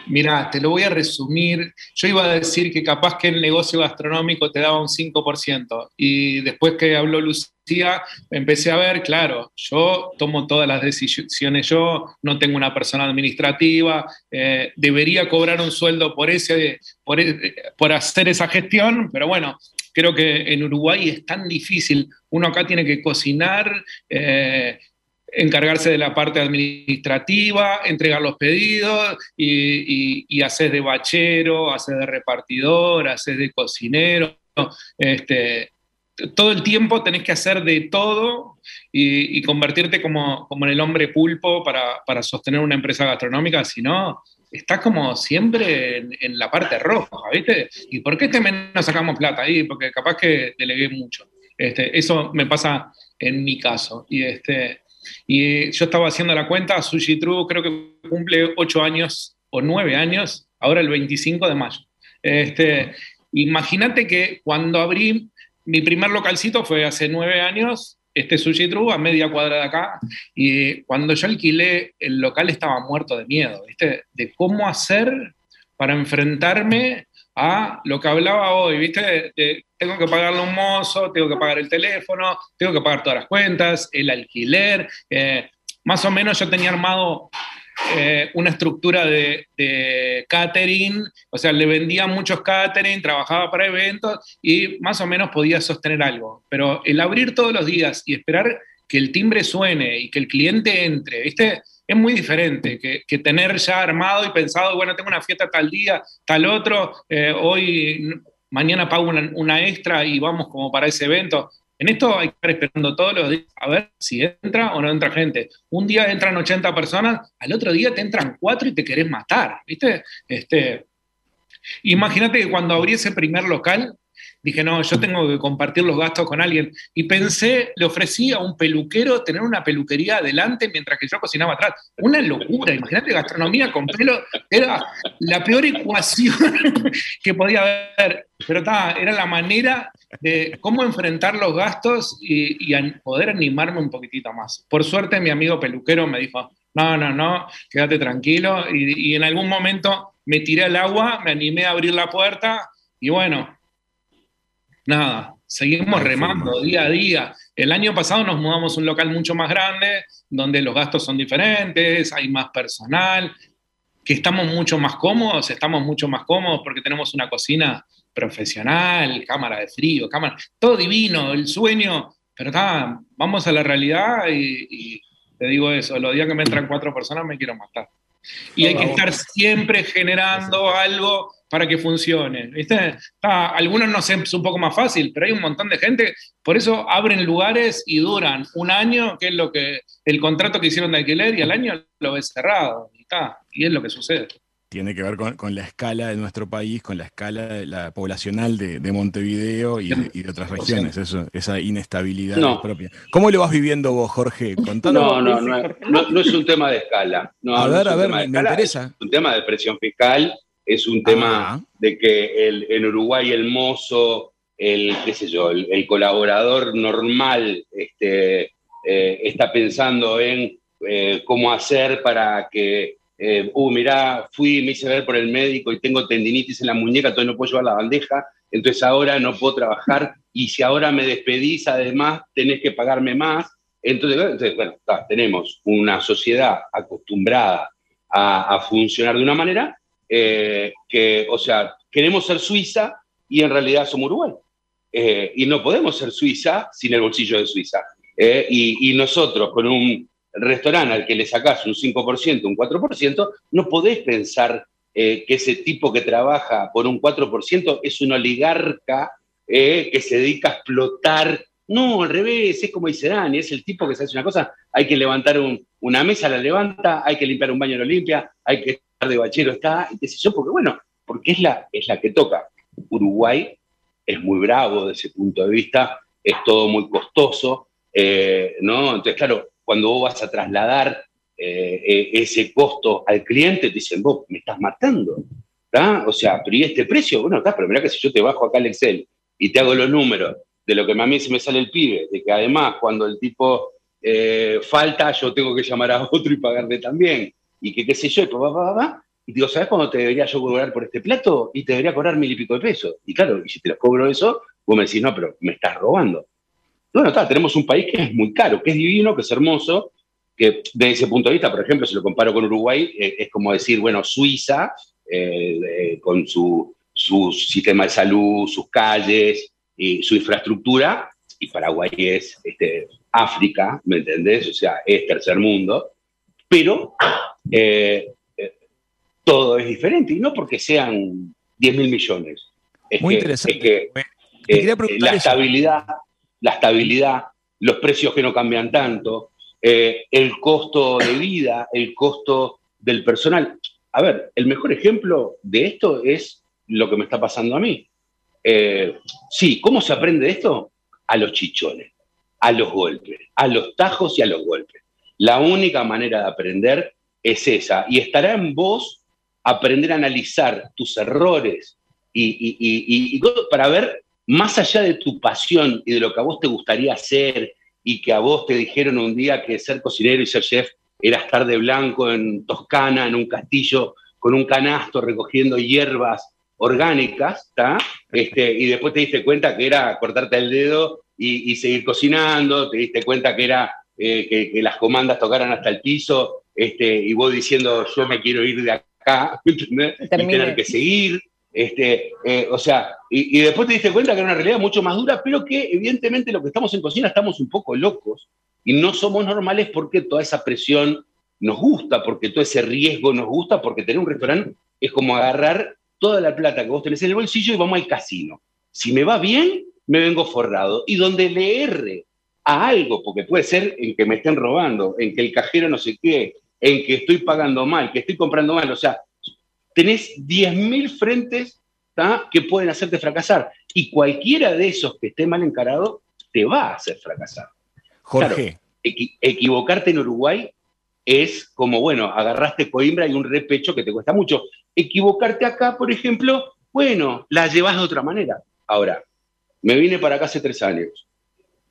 Mira, te lo voy a resumir. Yo iba a decir que capaz que el negocio gastronómico te daba un 5%. Y después que habló Lucía, empecé a ver, claro, yo tomo todas las decisiones yo, no tengo una persona administrativa, eh, debería cobrar un sueldo por, e, por hacer esa gestión, pero bueno, creo que en Uruguay es tan difícil. Uno acá tiene que cocinar, eh, encargarse de la parte administrativa, entregar los pedidos y, hacer de bachero, hacer de repartidor, hacer de cocinero. Este, todo el tiempo tenés que hacer de todo y, convertirte como, como, en el hombre pulpo para, sostener una empresa gastronómica, si no, estás como siempre en, la parte roja, ¿viste? ¿Y por qué este mes no sacamos plata ahí? Porque capaz que delegué mucho. Este, eso me pasa en mi caso. Y este, y yo estaba haciendo la cuenta, Sushi True creo que cumple ocho años o nueve años, ahora el 25 de mayo. Este, Imagínate que cuando abrí mi primer localcito fue hace nueve años, este Sushi True a media cuadra de acá, y cuando yo alquilé el local estaba muerto de miedo, ¿viste? De cómo hacer para enfrentarme a lo que hablaba hoy, ¿viste? tengo que pagarle un mozo, tengo que pagar el teléfono, tengo que pagar todas las cuentas, el alquiler. Eh, más o menos yo tenía armado eh, una estructura de, de, catering, o sea, le vendía muchos catering, trabajaba para eventos y más o menos podía sostener algo. Pero el abrir todos los días y esperar que el timbre suene y que el cliente entre, ¿viste? Es muy diferente que, tener ya armado y pensado, bueno, tengo una fiesta tal día, tal otro, eh, hoy, mañana pago una, extra y vamos como para ese evento. En esto hay que estar esperando todos los días a ver si entra o no entra gente. Un día entran 80 personas, al otro día te entran cuatro y te querés matar, ¿viste? Este, imagínate que cuando abrí ese primer local, dije, no, yo tengo que compartir los gastos con alguien. Y pensé, le ofrecí a un peluquero tener una peluquería adelante mientras que yo cocinaba atrás. Una locura, imagínate, gastronomía con pelo, era la peor ecuación que podía haber. Pero era la manera de cómo enfrentar los gastos y, poder animarme un poquitito más. Por suerte, mi amigo peluquero me dijo, no, no, no, quédate tranquilo. Y, y en algún momento me tiré al agua, me animé a abrir la puerta y bueno, nada, seguimos remando día a día. El año pasado nos mudamos a un local mucho más grande, donde los gastos son diferentes, hay más personal, que estamos mucho más cómodos, estamos mucho más cómodos porque tenemos una cocina profesional, cámara de frío, cámara, todo divino, el sueño, pero está, vamos a la realidad y, te digo eso, los días que me entran cuatro personas me quiero matar. Y hay que estar siempre generando algo para que funcione. ¿viste? algunos no sé, es un poco más fácil, pero hay un montón de gente, por eso abren lugares y duran un año, que es lo que el contrato que hicieron de alquiler, y al año lo ves cerrado, y, está, y es lo que sucede. Tiene que ver con, la escala de nuestro país, con la escala de la poblacional de, Montevideo y de, otras regiones, eso, esa inestabilidad propia. ¿Cómo lo vas viviendo vos, Jorge? Contando. No, no, no, es un tema de escala. a ver, a ver, me, interesa. Es un tema de presión fiscal es un tema ah. de que el, en Uruguay el mozo, el, qué sé yo, el, colaborador normal este, eh, está pensando en eh, cómo hacer para que, eh, uh, mirá, fui, me hice ver por el médico y tengo tendinitis en la muñeca, entonces no puedo llevar la bandeja, entonces ahora no puedo trabajar y si ahora me despedís, además tenés que pagarme más. Entonces, bueno, tenemos una sociedad acostumbrada a, funcionar de una manera eh, que, o sea, queremos ser Suiza y en realidad somos Uruguay. Eh, y no podemos ser Suiza sin el bolsillo de Suiza. Eh, y, nosotros con un restaurante al que le sacás un 5%, un 4%, no podés pensar que ese tipo que trabaja por un 4% es un oligarca que se dedica a explotar. No, al revés, es como dice Dani, es el tipo que se hace una cosa, hay que levantar una mesa, la levanta, hay que limpiar un baño, lo limpia, hay que de bachero está, y yo, porque bueno, porque es la, es la que toca. Uruguay es muy bravo desde ese punto de vista, es todo muy costoso, eh, ¿no? Entonces, claro, cuando vos vas a trasladar eh, eh, ese costo al cliente, te dicen, vos me estás matando, O sea, pero ¿y este precio? Bueno, está, pero mira que si yo te bajo acá el Excel y te hago los números de lo que a mí se me sale el pibe, de que además cuando el tipo falta, yo tengo que llamar a otro y pagarle también, y que qué sé yo, y va, va, va, y digo, ¿sabes cuándo te debería yo cobrar por este plato? Y te debería cobrar mil y pico de pesos. Y claro, y si te los cobro eso, vos me decís, no, pero me estás robando. Bueno, está, tenemos un país que es muy caro, que es divino, que es hermoso, que desde ese punto de vista, por ejemplo, si lo comparo con Uruguay, eh, es como decir, bueno, Suiza, eh, eh, con su, su, sistema de salud, sus calles y su infraestructura, y Paraguay es este, África, ¿me entendés? O sea, es tercer mundo, pero todo es diferente, y no porque sean 10 mil millones. Es Muy interesante. la estabilidad, la estabilidad, los precios que no cambian tanto, eh, el costo de vida, el costo del personal. A ver, el mejor ejemplo de esto es lo que me está pasando a mí. Eh, sí, ¿cómo se aprende esto? A los chichones, a los golpes, a los tajos y a los golpes. La única manera de aprender es esa. Y estará en vos aprender a analizar tus errores y, para ver más allá de tu pasión y de lo que a vos te gustaría hacer y que a vos te dijeron un día que ser cocinero y ser chef era estar de blanco en Toscana, en un castillo, con un canasto recogiendo hierbas orgánicas, Este, y después te diste cuenta que era cortarte el dedo y, seguir cocinando, te diste cuenta que era eh, que, las comandas tocaran hasta el piso, este, y vos diciendo yo me quiero ir de acá acá, Y tener que seguir. Este, eh, o sea, y, después te diste cuenta que era una realidad mucho más dura, pero que evidentemente lo que estamos en cocina estamos un poco locos y no somos normales porque toda esa presión nos gusta, porque todo ese riesgo nos gusta, porque tener un restaurante es como agarrar toda la plata que vos tenés en el bolsillo y vamos al casino. Si me va bien, me vengo forrado. Y donde le erre a algo, porque puede ser en que me estén robando, en que el cajero no sé qué, en que estoy pagando mal, que estoy comprando mal. O sea, tenés 10.000 frentes que pueden hacerte fracasar. Y cualquiera de esos que esté mal encarado te va a hacer fracasar. Jorge. equivocarte en Uruguay es como, bueno, agarraste coimbra y un repecho que te cuesta mucho. Equivocarte acá, por ejemplo, bueno, la llevas de otra manera. Ahora, me vine para acá hace tres años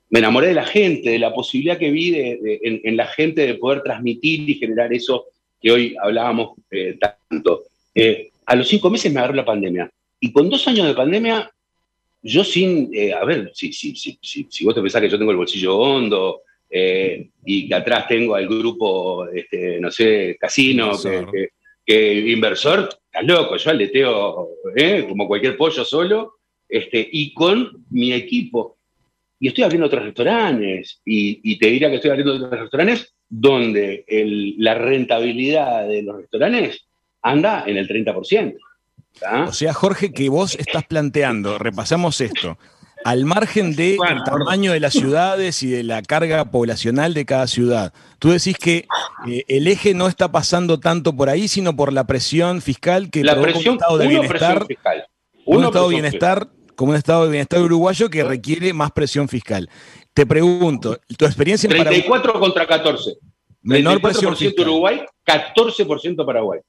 me enamoré de la gente, de la posibilidad que vi en, la gente de poder transmitir y generar eso que hoy hablábamos eh, tanto. Eh, a los cinco meses me agarró la pandemia. Y con dos años de pandemia, yo sin, eh, a ver, si, si, si, si, vos te pensás que yo tengo el bolsillo hondo y que atrás tengo al grupo, este, no sé, casino, que, que, inversor, estás loco, yo aleteo como cualquier pollo solo, este, y con mi equipo y estoy abriendo otros restaurantes, y, te diría que estoy abriendo otros restaurantes donde la rentabilidad de los restaurantes anda en el 30%. O sea, Jorge, que vos estás planteando, repasamos esto, al margen del tamaño de las ciudades y de la carga poblacional de cada ciudad, tú decís que eh, el eje no está pasando tanto por ahí, sino por la presión fiscal que la presión, un estado de bienestar. un estado de bienestar como un estado de bienestar uruguayo que requiere más presión fiscal. Te pregunto, tu experiencia en 34 contra 14. Menor presión fiscal. Uruguay, 14% Paraguay.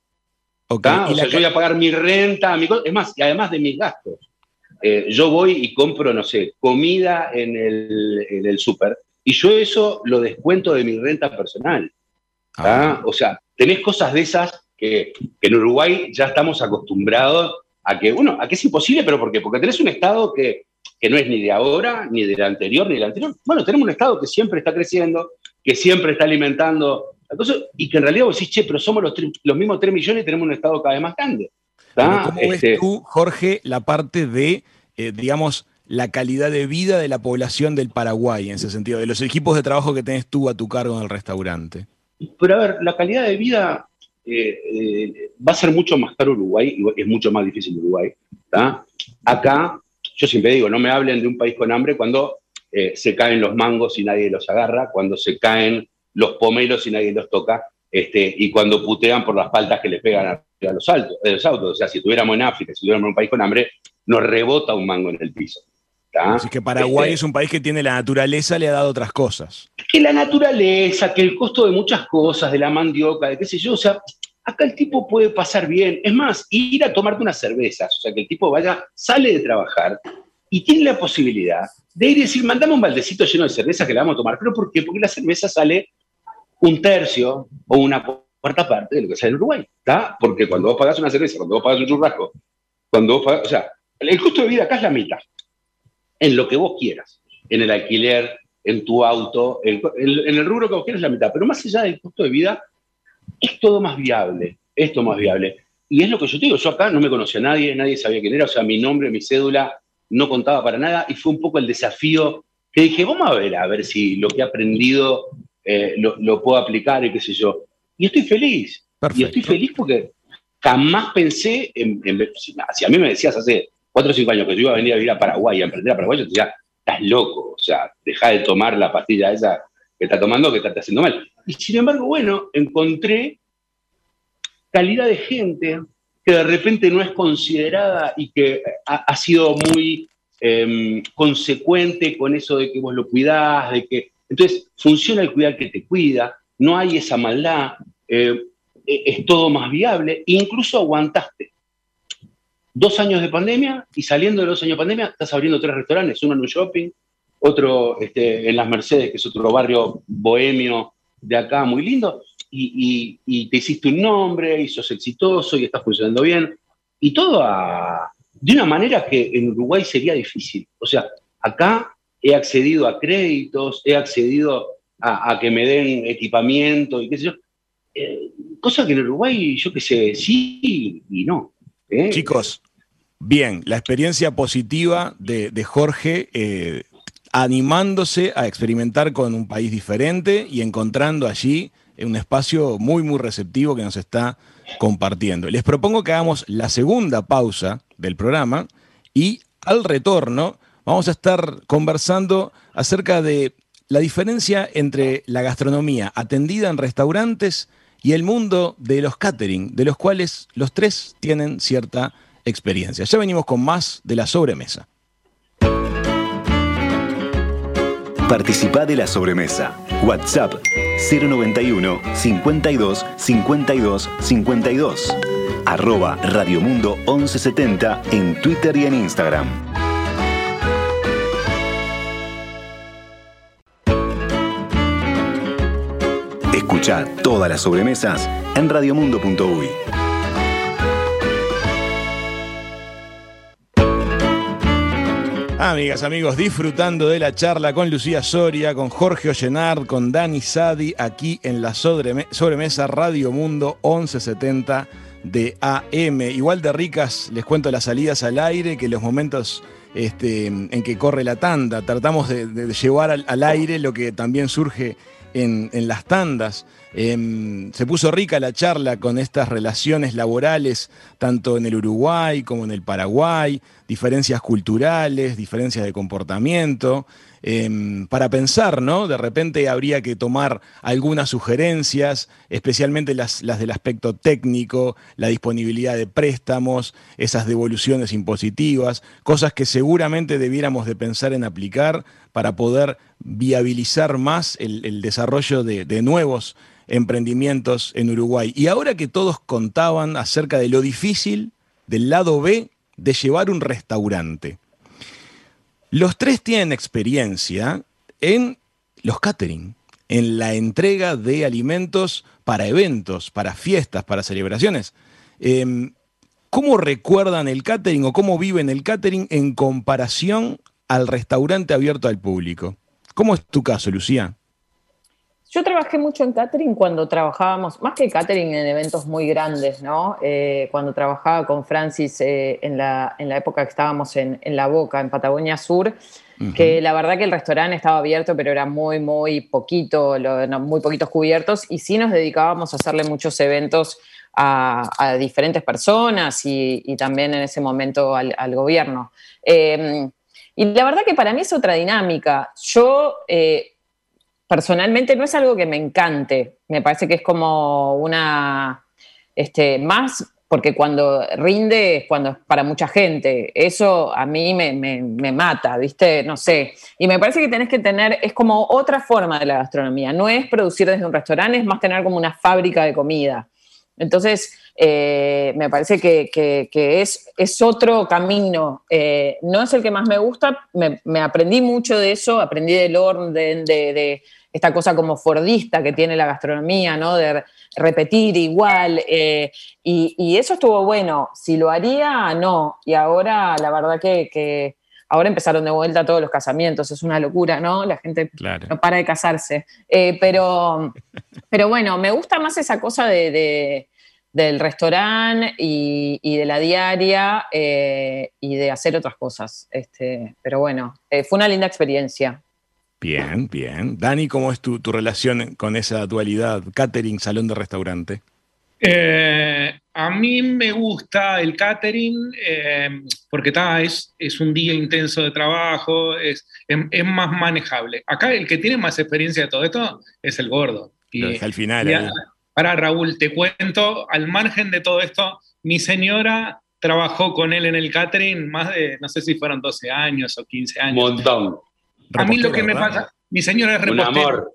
Okay. O sea, yo voy a pagar mi renta, mi, es más, y además de mis gastos. Eh, yo voy y compro, no sé, comida en el, en súper, y yo eso lo descuento de mi renta personal. Ah. O sea, tenés cosas de esas que, que en Uruguay ya estamos acostumbrados a que, bueno, a que es imposible, pero ¿por qué? Porque tenés un Estado que, no es ni de ahora, ni del anterior, ni del anterior. Bueno, tenemos un Estado que siempre está creciendo, que siempre está alimentando, entonces, y que en realidad vos decís, che, pero somos los, los mismos 3 millones y tenemos un Estado cada vez más grande. ¿Cómo ves este tú, Jorge, la parte de, eh, digamos, la calidad de vida de la población del Paraguay, en ese sentido, de los equipos de trabajo que tenés tú a tu cargo en el restaurante? Pero a ver, la calidad de vida eh, va a ser mucho más caro Uruguay, y es mucho más difícil Uruguay. Acá, yo siempre digo, no me hablen de un país con hambre cuando eh, se caen los mangos y nadie los agarra, cuando se caen los pomelos y nadie los toca, este, y cuando putean por las paltas que les pegan a, los, altos, los autos. O sea, si estuviéramos en África, si estuviéramos en un país con hambre, no rebota un mango en el piso. Así que Paraguay este es un país que tiene la naturaleza, le ha dado otras cosas. Que la naturaleza, que el costo de muchas cosas, de la mandioca, de qué sé yo, o sea, acá el tipo puede pasar bien. Es más, ir a tomarte unas cervezas, o sea, que el tipo vaya, sale de trabajar y tiene la posibilidad de ir y decir, mandame un baldecito lleno de cerveza que le vamos a tomar. ¿Pero por qué? Porque la cerveza sale un tercio o una cuarta parte de lo que sale en Uruguay, ¿está? Porque cuando vos pagás una cerveza, cuando vos pagás un churrasco, cuando vos pagás, o sea, el costo de vida acá es la mitad, en lo que vos quieras, en el alquiler, en tu auto, en, el rubro que vos quieras es la mitad, pero más allá del costo de vida, es todo más viable, es más viable. Y es lo que yo te digo, yo acá no me conocía a nadie, nadie sabía quién era, o sea, mi nombre, mi cédula, no contaba para nada, y fue un poco el desafío que dije, vamos a ver, a ver si lo que he aprendido eh, lo, puedo aplicar y qué sé yo. Y estoy feliz. Y estoy feliz porque jamás pensé en, si, a mí me decías hace cuatro o cinco años que yo iba a venir a vivir a Paraguay, a emprender a Paraguay, yo te decía, estás loco, o sea, deja de tomar la pastilla esa que está tomando que está haciendo mal. Y sin embargo, bueno, encontré calidad de gente que de repente no es considerada y que ha, sido muy em, consecuente con eso de que vos lo cuidás, de que... Entonces, funciona el cuidar que te cuida, no hay esa maldad, eh, e, es todo más viable, incluso aguantaste dos años de pandemia y saliendo de los años de pandemia estás abriendo tres restaurantes, uno en un shopping, otro este, en Las Mercedes, que es otro barrio bohemio de acá muy lindo, y, te hiciste un nombre y sos exitoso y estás funcionando bien, y todo de una manera que en Uruguay sería difícil. O sea, acá he accedido a créditos, he accedido a, que me den equipamiento y qué sé yo. Eh, cosa que en Uruguay, yo qué sé, sí y no. ¿eh? Chicos, bien, la experiencia positiva de, Jorge eh, animándose a experimentar con un país diferente y encontrando allí un espacio muy, muy receptivo que nos está compartiendo. Les propongo que hagamos la segunda pausa del programa y al retorno vamos a estar conversando acerca de la diferencia entre la gastronomía atendida en restaurantes y el mundo de los catering, de los cuales los tres tienen cierta experiencia. Ya venimos con más de la sobremesa. Participa de la sobremesa. WhatsApp 091 52 52 52. Arroba Radiomundo 1170 en Twitter y en Instagram. Escucha todas las sobremesas en radiomundo.uy. Amigas, amigos, disfrutando de la charla con Lucía Soria, con Jorge Ollenard, con Dani Sadi, aquí en la sobremesa Radio Mundo 1170 de AM. Igual de ricas, les cuento las salidas al aire, que los momentos este, en que corre la tanda, tratamos de, llevar al, aire lo que también surge en, en las tandas. Em, se puso rica la charla con estas relaciones laborales, tanto en el Uruguay como en el Paraguay, diferencias culturales, diferencias de comportamiento. Em, para pensar, ¿no? De repente habría que tomar algunas sugerencias, especialmente las, las, del aspecto técnico, la disponibilidad de préstamos, esas devoluciones impositivas, cosas que seguramente debiéramos de pensar en aplicar para poder viabilizar más el, desarrollo de, de nuevos emprendimientos en Uruguay. Y ahora que todos contaban acerca de lo difícil del lado B de llevar un restaurante. Los tres tienen experiencia en los catering, en la entrega de alimentos para eventos, para fiestas, para celebraciones. Em, ¿Cómo recuerdan el catering o cómo viven el catering en comparación al restaurante abierto al público? ¿Cómo es tu caso, Lucía? Yo trabajé mucho en catering cuando trabajábamos, más que catering en eventos muy grandes, ¿no? Eh, cuando trabajaba con Francis eh, en, la, en, la, época que estábamos en, en La Boca, en Patagonia Sur, que la verdad que el restaurante estaba abierto, pero era muy, muy poquito, muy poquitos cubiertos, y sí nos dedicábamos a hacerle muchos eventos a, diferentes personas y, también en ese momento al, gobierno. Em, y la verdad que para mí es otra dinámica. Yo eh, personalmente no es algo que me encante, me parece que es como una, este, más porque cuando rinde es cuando es para mucha gente. Eso a mí me, me, mata, ¿viste? No sé. Y me parece que tenés que tener, es como otra forma de la gastronomía. No es producir desde un restaurante, es más tener como una fábrica de comida. Entonces, eh, me parece que, es, es, otro camino. Eh, no es el que más me gusta, me, aprendí mucho de eso, aprendí del orden, de, esta cosa como fordista que tiene la gastronomía, ¿no? De repetir igual. Eh, y, eso estuvo bueno. Si lo haría, no. Y ahora, la verdad que, ahora empezaron de vuelta todos los casamientos, es una locura, ¿no? La gente no para de casarse. pero, pero bueno, me gusta más esa cosa de del restaurante y, de la diaria eh, y de hacer otras cosas. Este, pero bueno, eh, fue una linda experiencia. Bien, bien. Dani, ¿cómo es tu, relación con esa dualidad, catering, salón de restaurante? Eh, a mí me gusta el catering porque es, es un día intenso de trabajo, es, es, más manejable. Acá el que tiene más experiencia de todo esto es el gordo. Y, al final. Ahora, Raúl, te cuento, al margen de todo esto, mi señora trabajó con él en el catering más de, no sé si fueron 12 años o 15 años. Un montón. A mí lo que me pasa, mi señora es repostera. Un amor,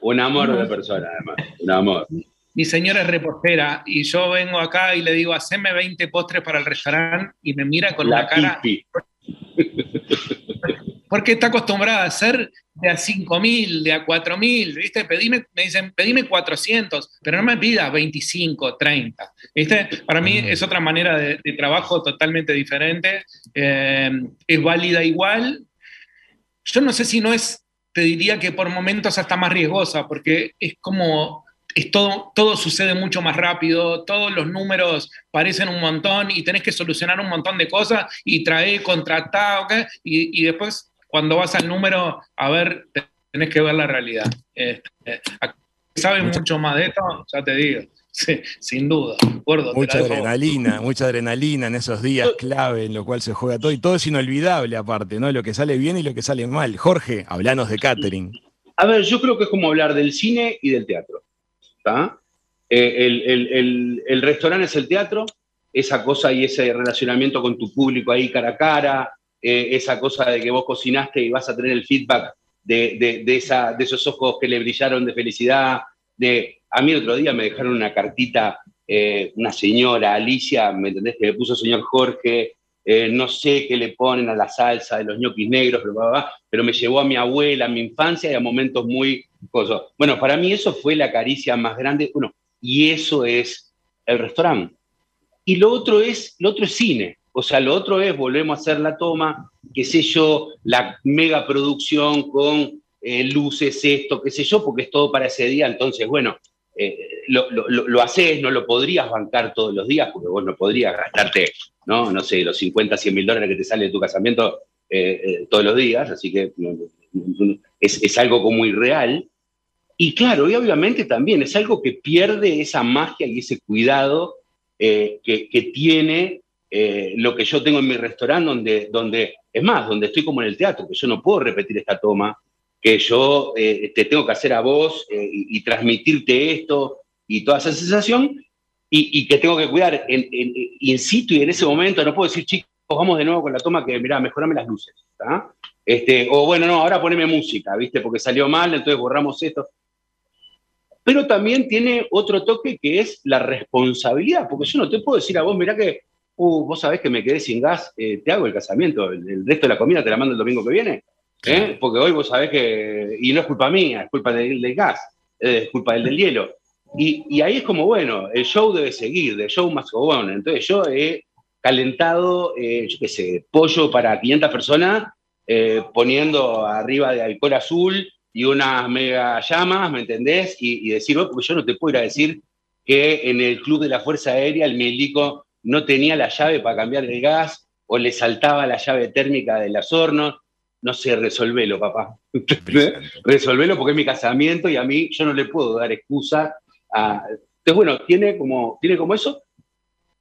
un amor de persona, además, un amor. Mi señora es repostera y yo vengo acá y le digo, haceme 20 postres para el restaurante y me mira con la una cara. Porque está acostumbrada a hacer de a 5.000, de a 4.000, ¿viste? Pedime, me dicen, pedime 400, pero no me pidas 25, 30, ¿viste? Para mí es otra manera de, trabajo totalmente diferente, eh, es válida igual. Yo no sé si no es, te diría que por momentos hasta más riesgosa, porque es como es todo, todo sucede mucho más rápido, todos los números parecen un montón y tenés que solucionar un montón de cosas y traer, contratar, y, y, después cuando vas al número, a ver, tenés que ver la realidad. Este, ¿Sabes mucho más de esto? Ya te digo. Sin duda. mucha adrenalina, mucha adrenalina en esos días clave en lo cual se juega todo y todo es inolvidable aparte, ¿no? Lo que sale bien y lo que sale mal. Jorge, hablanos de catering. A ver, yo creo que es como hablar del cine y del teatro. Eh, el, restaurante es el teatro, esa cosa y ese relacionamiento con tu público ahí cara a cara, eh, esa cosa de que vos cocinaste y vas a tener el feedback de, esa, de esos ojos que le brillaron de felicidad. De, a mí el otro día me dejaron una cartita, eh, una señora, Alicia, ¿me entendés? Que le puso señor Jorge, no sé qué le ponen a la salsa de los ñoquis negros, pero, pero me llevó a mi abuela, a mi infancia y a momentos muy bueno, para mí eso fue la caricia más grande, bueno, y eso es el restaurante. Y lo otro es, lo otro es cine, o sea, lo otro es, volvemos a hacer la toma, qué sé yo, la mega producción con eh, luces, esto, qué sé yo, porque es todo para ese día, entonces, bueno, eh, lo, haces, no lo podrías bancar todos los días, porque vos no podrías gastarte, no, no sé, los 50, 100 mil dólares que te sale de tu casamiento eh, todos los días, así que es, es algo como irreal. Y claro, y obviamente también es algo que pierde esa magia y ese cuidado eh, que, tiene eh, lo que yo tengo en mi restaurante, donde, donde, es más, donde estoy como en el teatro, que yo no puedo repetir esta toma, que yo eh, te tengo que hacer a vos y, transmitirte esto y toda esa sensación, y, que tengo que cuidar en, in situ y en ese momento, no puedo decir, chicos, vamos de nuevo con la toma que, mira, mejorame las luces, Este, o bueno, no, ahora poneme música, ¿viste? Porque salió mal, entonces borramos esto. Pero también tiene otro toque que es la responsabilidad, porque yo no te puedo decir a vos, mirá que, uh, vos sabés que me quedé sin gas, eh, te hago el casamiento, el, resto de la comida te la mando el domingo que viene, ¿eh? porque hoy vos sabés que, y no es culpa mía, es culpa del, gas, es culpa del, del hielo. Y, ahí es como, bueno, el show debe seguir, the show must go on. Entonces yo he calentado, eh, yo qué sé, pollo para 500 personas, poniendo arriba de alcohol azul, y unas mega llamas, ¿me entendés? Y, decir, oh, porque yo no te puedo ir a decir que en el club de la Fuerza Aérea el médico no tenía la llave para cambiar el gas o le saltaba la llave térmica de las hornos. No sé, resolvelo, papá. resolvelo porque es mi casamiento y a mí yo no le puedo dar excusa a... Entonces, bueno, tiene como, tiene como eso.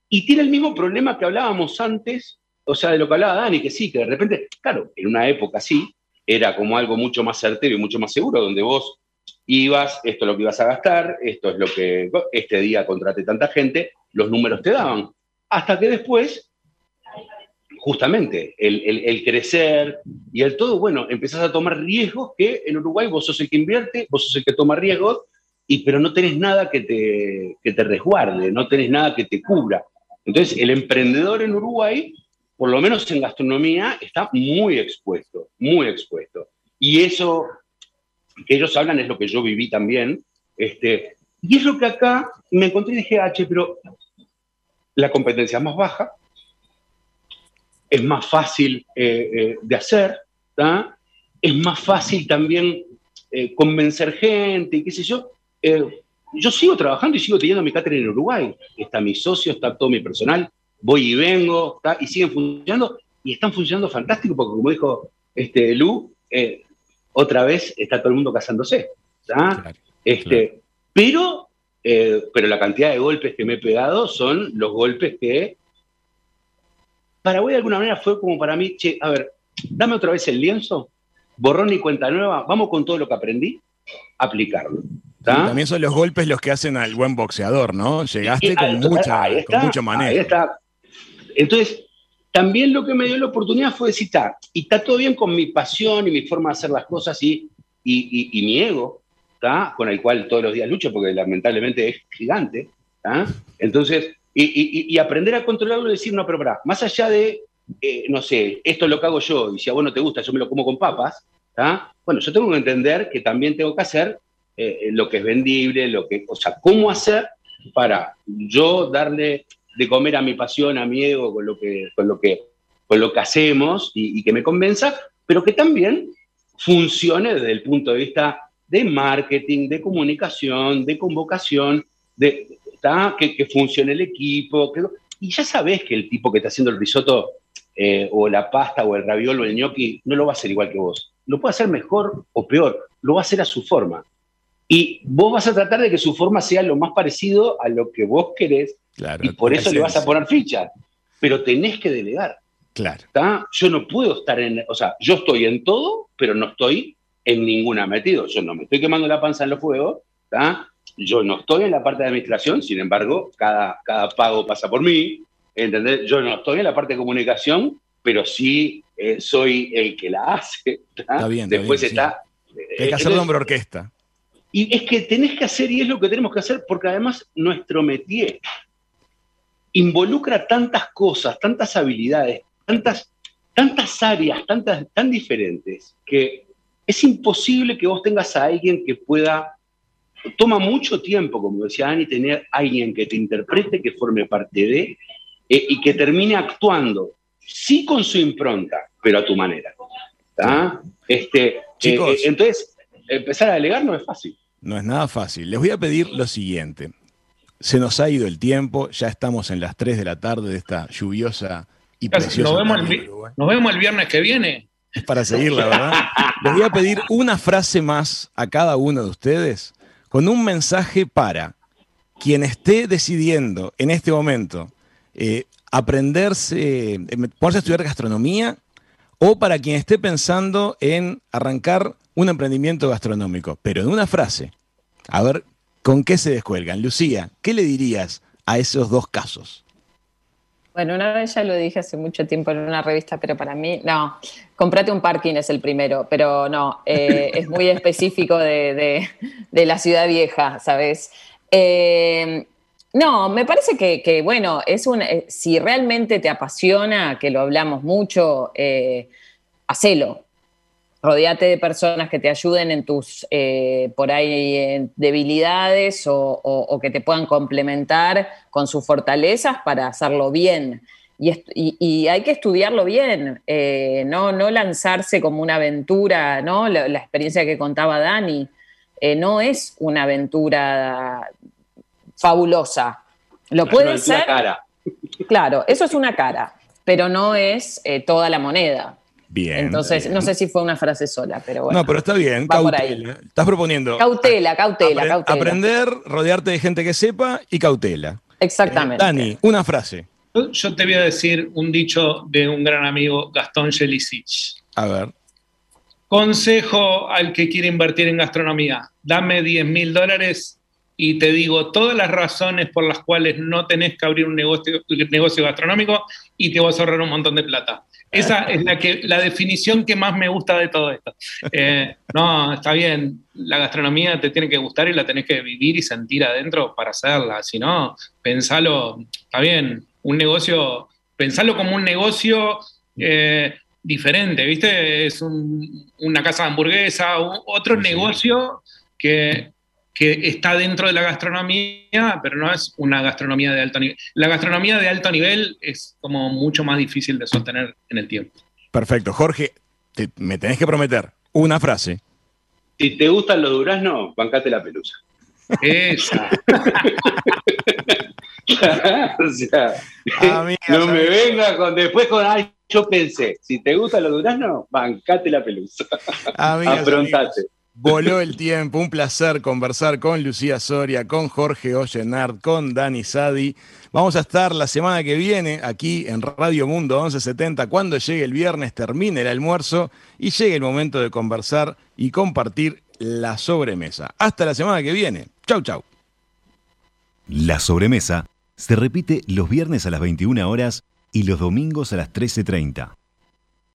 Y tiene el mismo problema que hablábamos antes, o sea, de lo que hablaba Dani, que sí, que de repente, claro, en una época así, era como algo mucho más certero y mucho más seguro, donde vos ibas, esto es lo que ibas a gastar, esto es lo que, este día contraté tanta gente, los números te daban. Hasta que después, justamente, el, crecer y el todo, bueno, empezás a tomar riesgos que en Uruguay vos sos el que invierte, vos sos el que toma riesgos, y, pero no tenés nada que te, que te resguarde, no tenés nada que te cubra. Entonces, el emprendedor en Uruguay, por lo menos en gastronomía, está muy expuesto, muy expuesto. Y eso que ellos hablan es lo que yo viví también. Este, y es lo que acá me encontré y dije, H, pero la competencia es más baja, es más fácil eh, eh, de hacer, es más fácil también eh, convencer gente y qué sé yo. yo sigo trabajando y sigo teniendo mi cátedra en Uruguay. Está mi socio, está todo mi personal, voy y vengo, y siguen funcionando, y están funcionando fantástico, porque como dijo este, Lu, otra vez está todo el mundo casándose. este, Pero, pero la cantidad de golpes que me he pegado son los golpes que Paraguay de alguna manera fue como para mí, che, a ver, dame otra vez el lienzo, borrón y cuenta nueva, vamos con todo lo que aprendí, aplicarlo. también son los golpes los que hacen al buen boxeador, ¿no? Llegaste con, mucha, con mucho manejo. Ahí está. Entonces, también lo que me dio la oportunidad fue decir, está, y está todo bien con mi pasión y mi forma de hacer las cosas y, y, mi ego, ¿está? con el cual todos los días lucho porque lamentablemente es gigante. Entonces, y, aprender a controlarlo y decir, no, pero para, más allá de, eh, no sé, esto es lo que hago yo y si a vos no te gusta, yo me lo como con papas, bueno, yo tengo que entender que también tengo que hacer eh, lo que es vendible, lo que, o sea, cómo hacer para yo darle de comer a mi pasión, a mi ego, con lo que, con lo que, con lo que hacemos y, que me convenza, pero que también funcione desde el punto de vista de marketing, de comunicación, de convocación, de, que, que, funcione el equipo. y ya sabes que el tipo que está haciendo el risotto eh, o la pasta o el raviolo o el gnocchi no lo va a hacer igual que vos. Lo puede hacer mejor o peor, lo va a hacer a su forma. Y vos vas a tratar de que su forma sea lo más parecido a lo que vos querés y por eso le vas a poner ficha. Pero tenés que delegar. Claro. Yo no puedo estar en. O sea, yo estoy en todo, pero no estoy en ninguna metido. Yo no me estoy quemando la panza en los fuegos. Yo no estoy en la parte de administración, sin embargo, cada, cada pago pasa por mí. ¿entendés? Yo no estoy en la parte de comunicación, pero sí eh, soy el que la hace. Está bien. Después está. Hay que hacer hombre orquesta. Y es que tenés que hacer, y es lo que tenemos que hacer, porque además nuestro métier involucra tantas cosas, tantas habilidades, tantas, tantas áreas, tantas, tan diferentes, que es imposible que vos tengas a alguien que pueda, toma mucho tiempo, como decía Dani, tener a alguien que te interprete, que forme parte de, eh, y que termine actuando, sí con su impronta, pero a tu manera. Este, eh, eh, entonces, empezar a delegar no es fácil. No es nada fácil. Les voy a pedir lo siguiente. Se nos ha ido el tiempo, ya estamos en las 3 de la tarde de esta lluviosa y preciosa. Nos vemos, el, nos vemos el viernes que viene. Es para seguir, la verdad. Les voy a pedir una frase más a cada uno de ustedes con un mensaje para quien esté decidiendo en este momento eh, aprenderse, eh, ponerse a estudiar gastronomía o para quien esté pensando en arrancar un emprendimiento gastronómico, pero en una frase. A ver ¿Con qué se descuelgan? Lucía, ¿qué le dirías a esos dos casos? Bueno, una vez ya lo dije hace mucho tiempo en una revista, pero para mí, no, comprate un parking es el primero, pero no, eh, es muy específico de, la ciudad vieja, ¿sabes? Eh, no, me parece que, bueno, es un, eh, si realmente te apasiona, que lo hablamos mucho, hacelo, rodeate de personas que te ayuden en tus, eh, por ahí, debilidades o, que te puedan complementar con sus fortalezas para hacerlo bien. Y, hay que estudiarlo bien, eh, no, no lanzarse como una aventura, ¿no? La, experiencia que contaba Dani, eh, no es una aventura fabulosa. Lo puede ser. Cara. Claro, eso es una cara, pero no es toda la moneda. Bien. Entonces, no sé si fue una frase sola, pero bueno. No, pero está bien, cautela. Estás proponiendo. Cautela, cautela, cautela. Aprender, rodearte de gente que sepa y cautela. Exactamente. Eh, Dani, una frase. Yo te voy a decir un dicho de un gran amigo, Gastón Jelicic. A ver. consejo al que quiere invertir en gastronomía, dame 10 mil dólares y te digo todas las razones por las cuales no tenés que abrir un negocio, negocio gastronómico y te vas a ahorrar un montón de plata. Esa es la, que, la definición que más me gusta de todo esto. Eh, no, está bien, la gastronomía te tiene que gustar y la tenés que vivir y sentir adentro para hacerla. Si no, pensalo, está bien, un negocio, pensalo como un negocio eh, diferente, ¿viste? Es una casa de hamburguesa, otro negocio que que está dentro de la gastronomía, pero no es una gastronomía de alto nivel. La gastronomía de alto nivel es como mucho más difícil de sostener en el tiempo. Perfecto. Jorge, me tenés que prometer una frase. Si te gustan los duraznos, bancate la pelusa. Esa. o sea, no me venga con, después con, ay, yo pensé, si te gustan los duraznos, bancate la pelusa. Afrontate. Voló el tiempo, un placer conversar con Lucía Soria, con Jorge Ollenard, con Dani Sadi. Vamos a estar la semana que viene aquí en Radio Mundo 1170 cuando llegue el viernes, termine el almuerzo y llegue el momento de conversar y compartir la sobremesa. Hasta la semana que viene. Chau, chau. La sobremesa se repite los viernes a las 21 horas y los domingos a las 13.30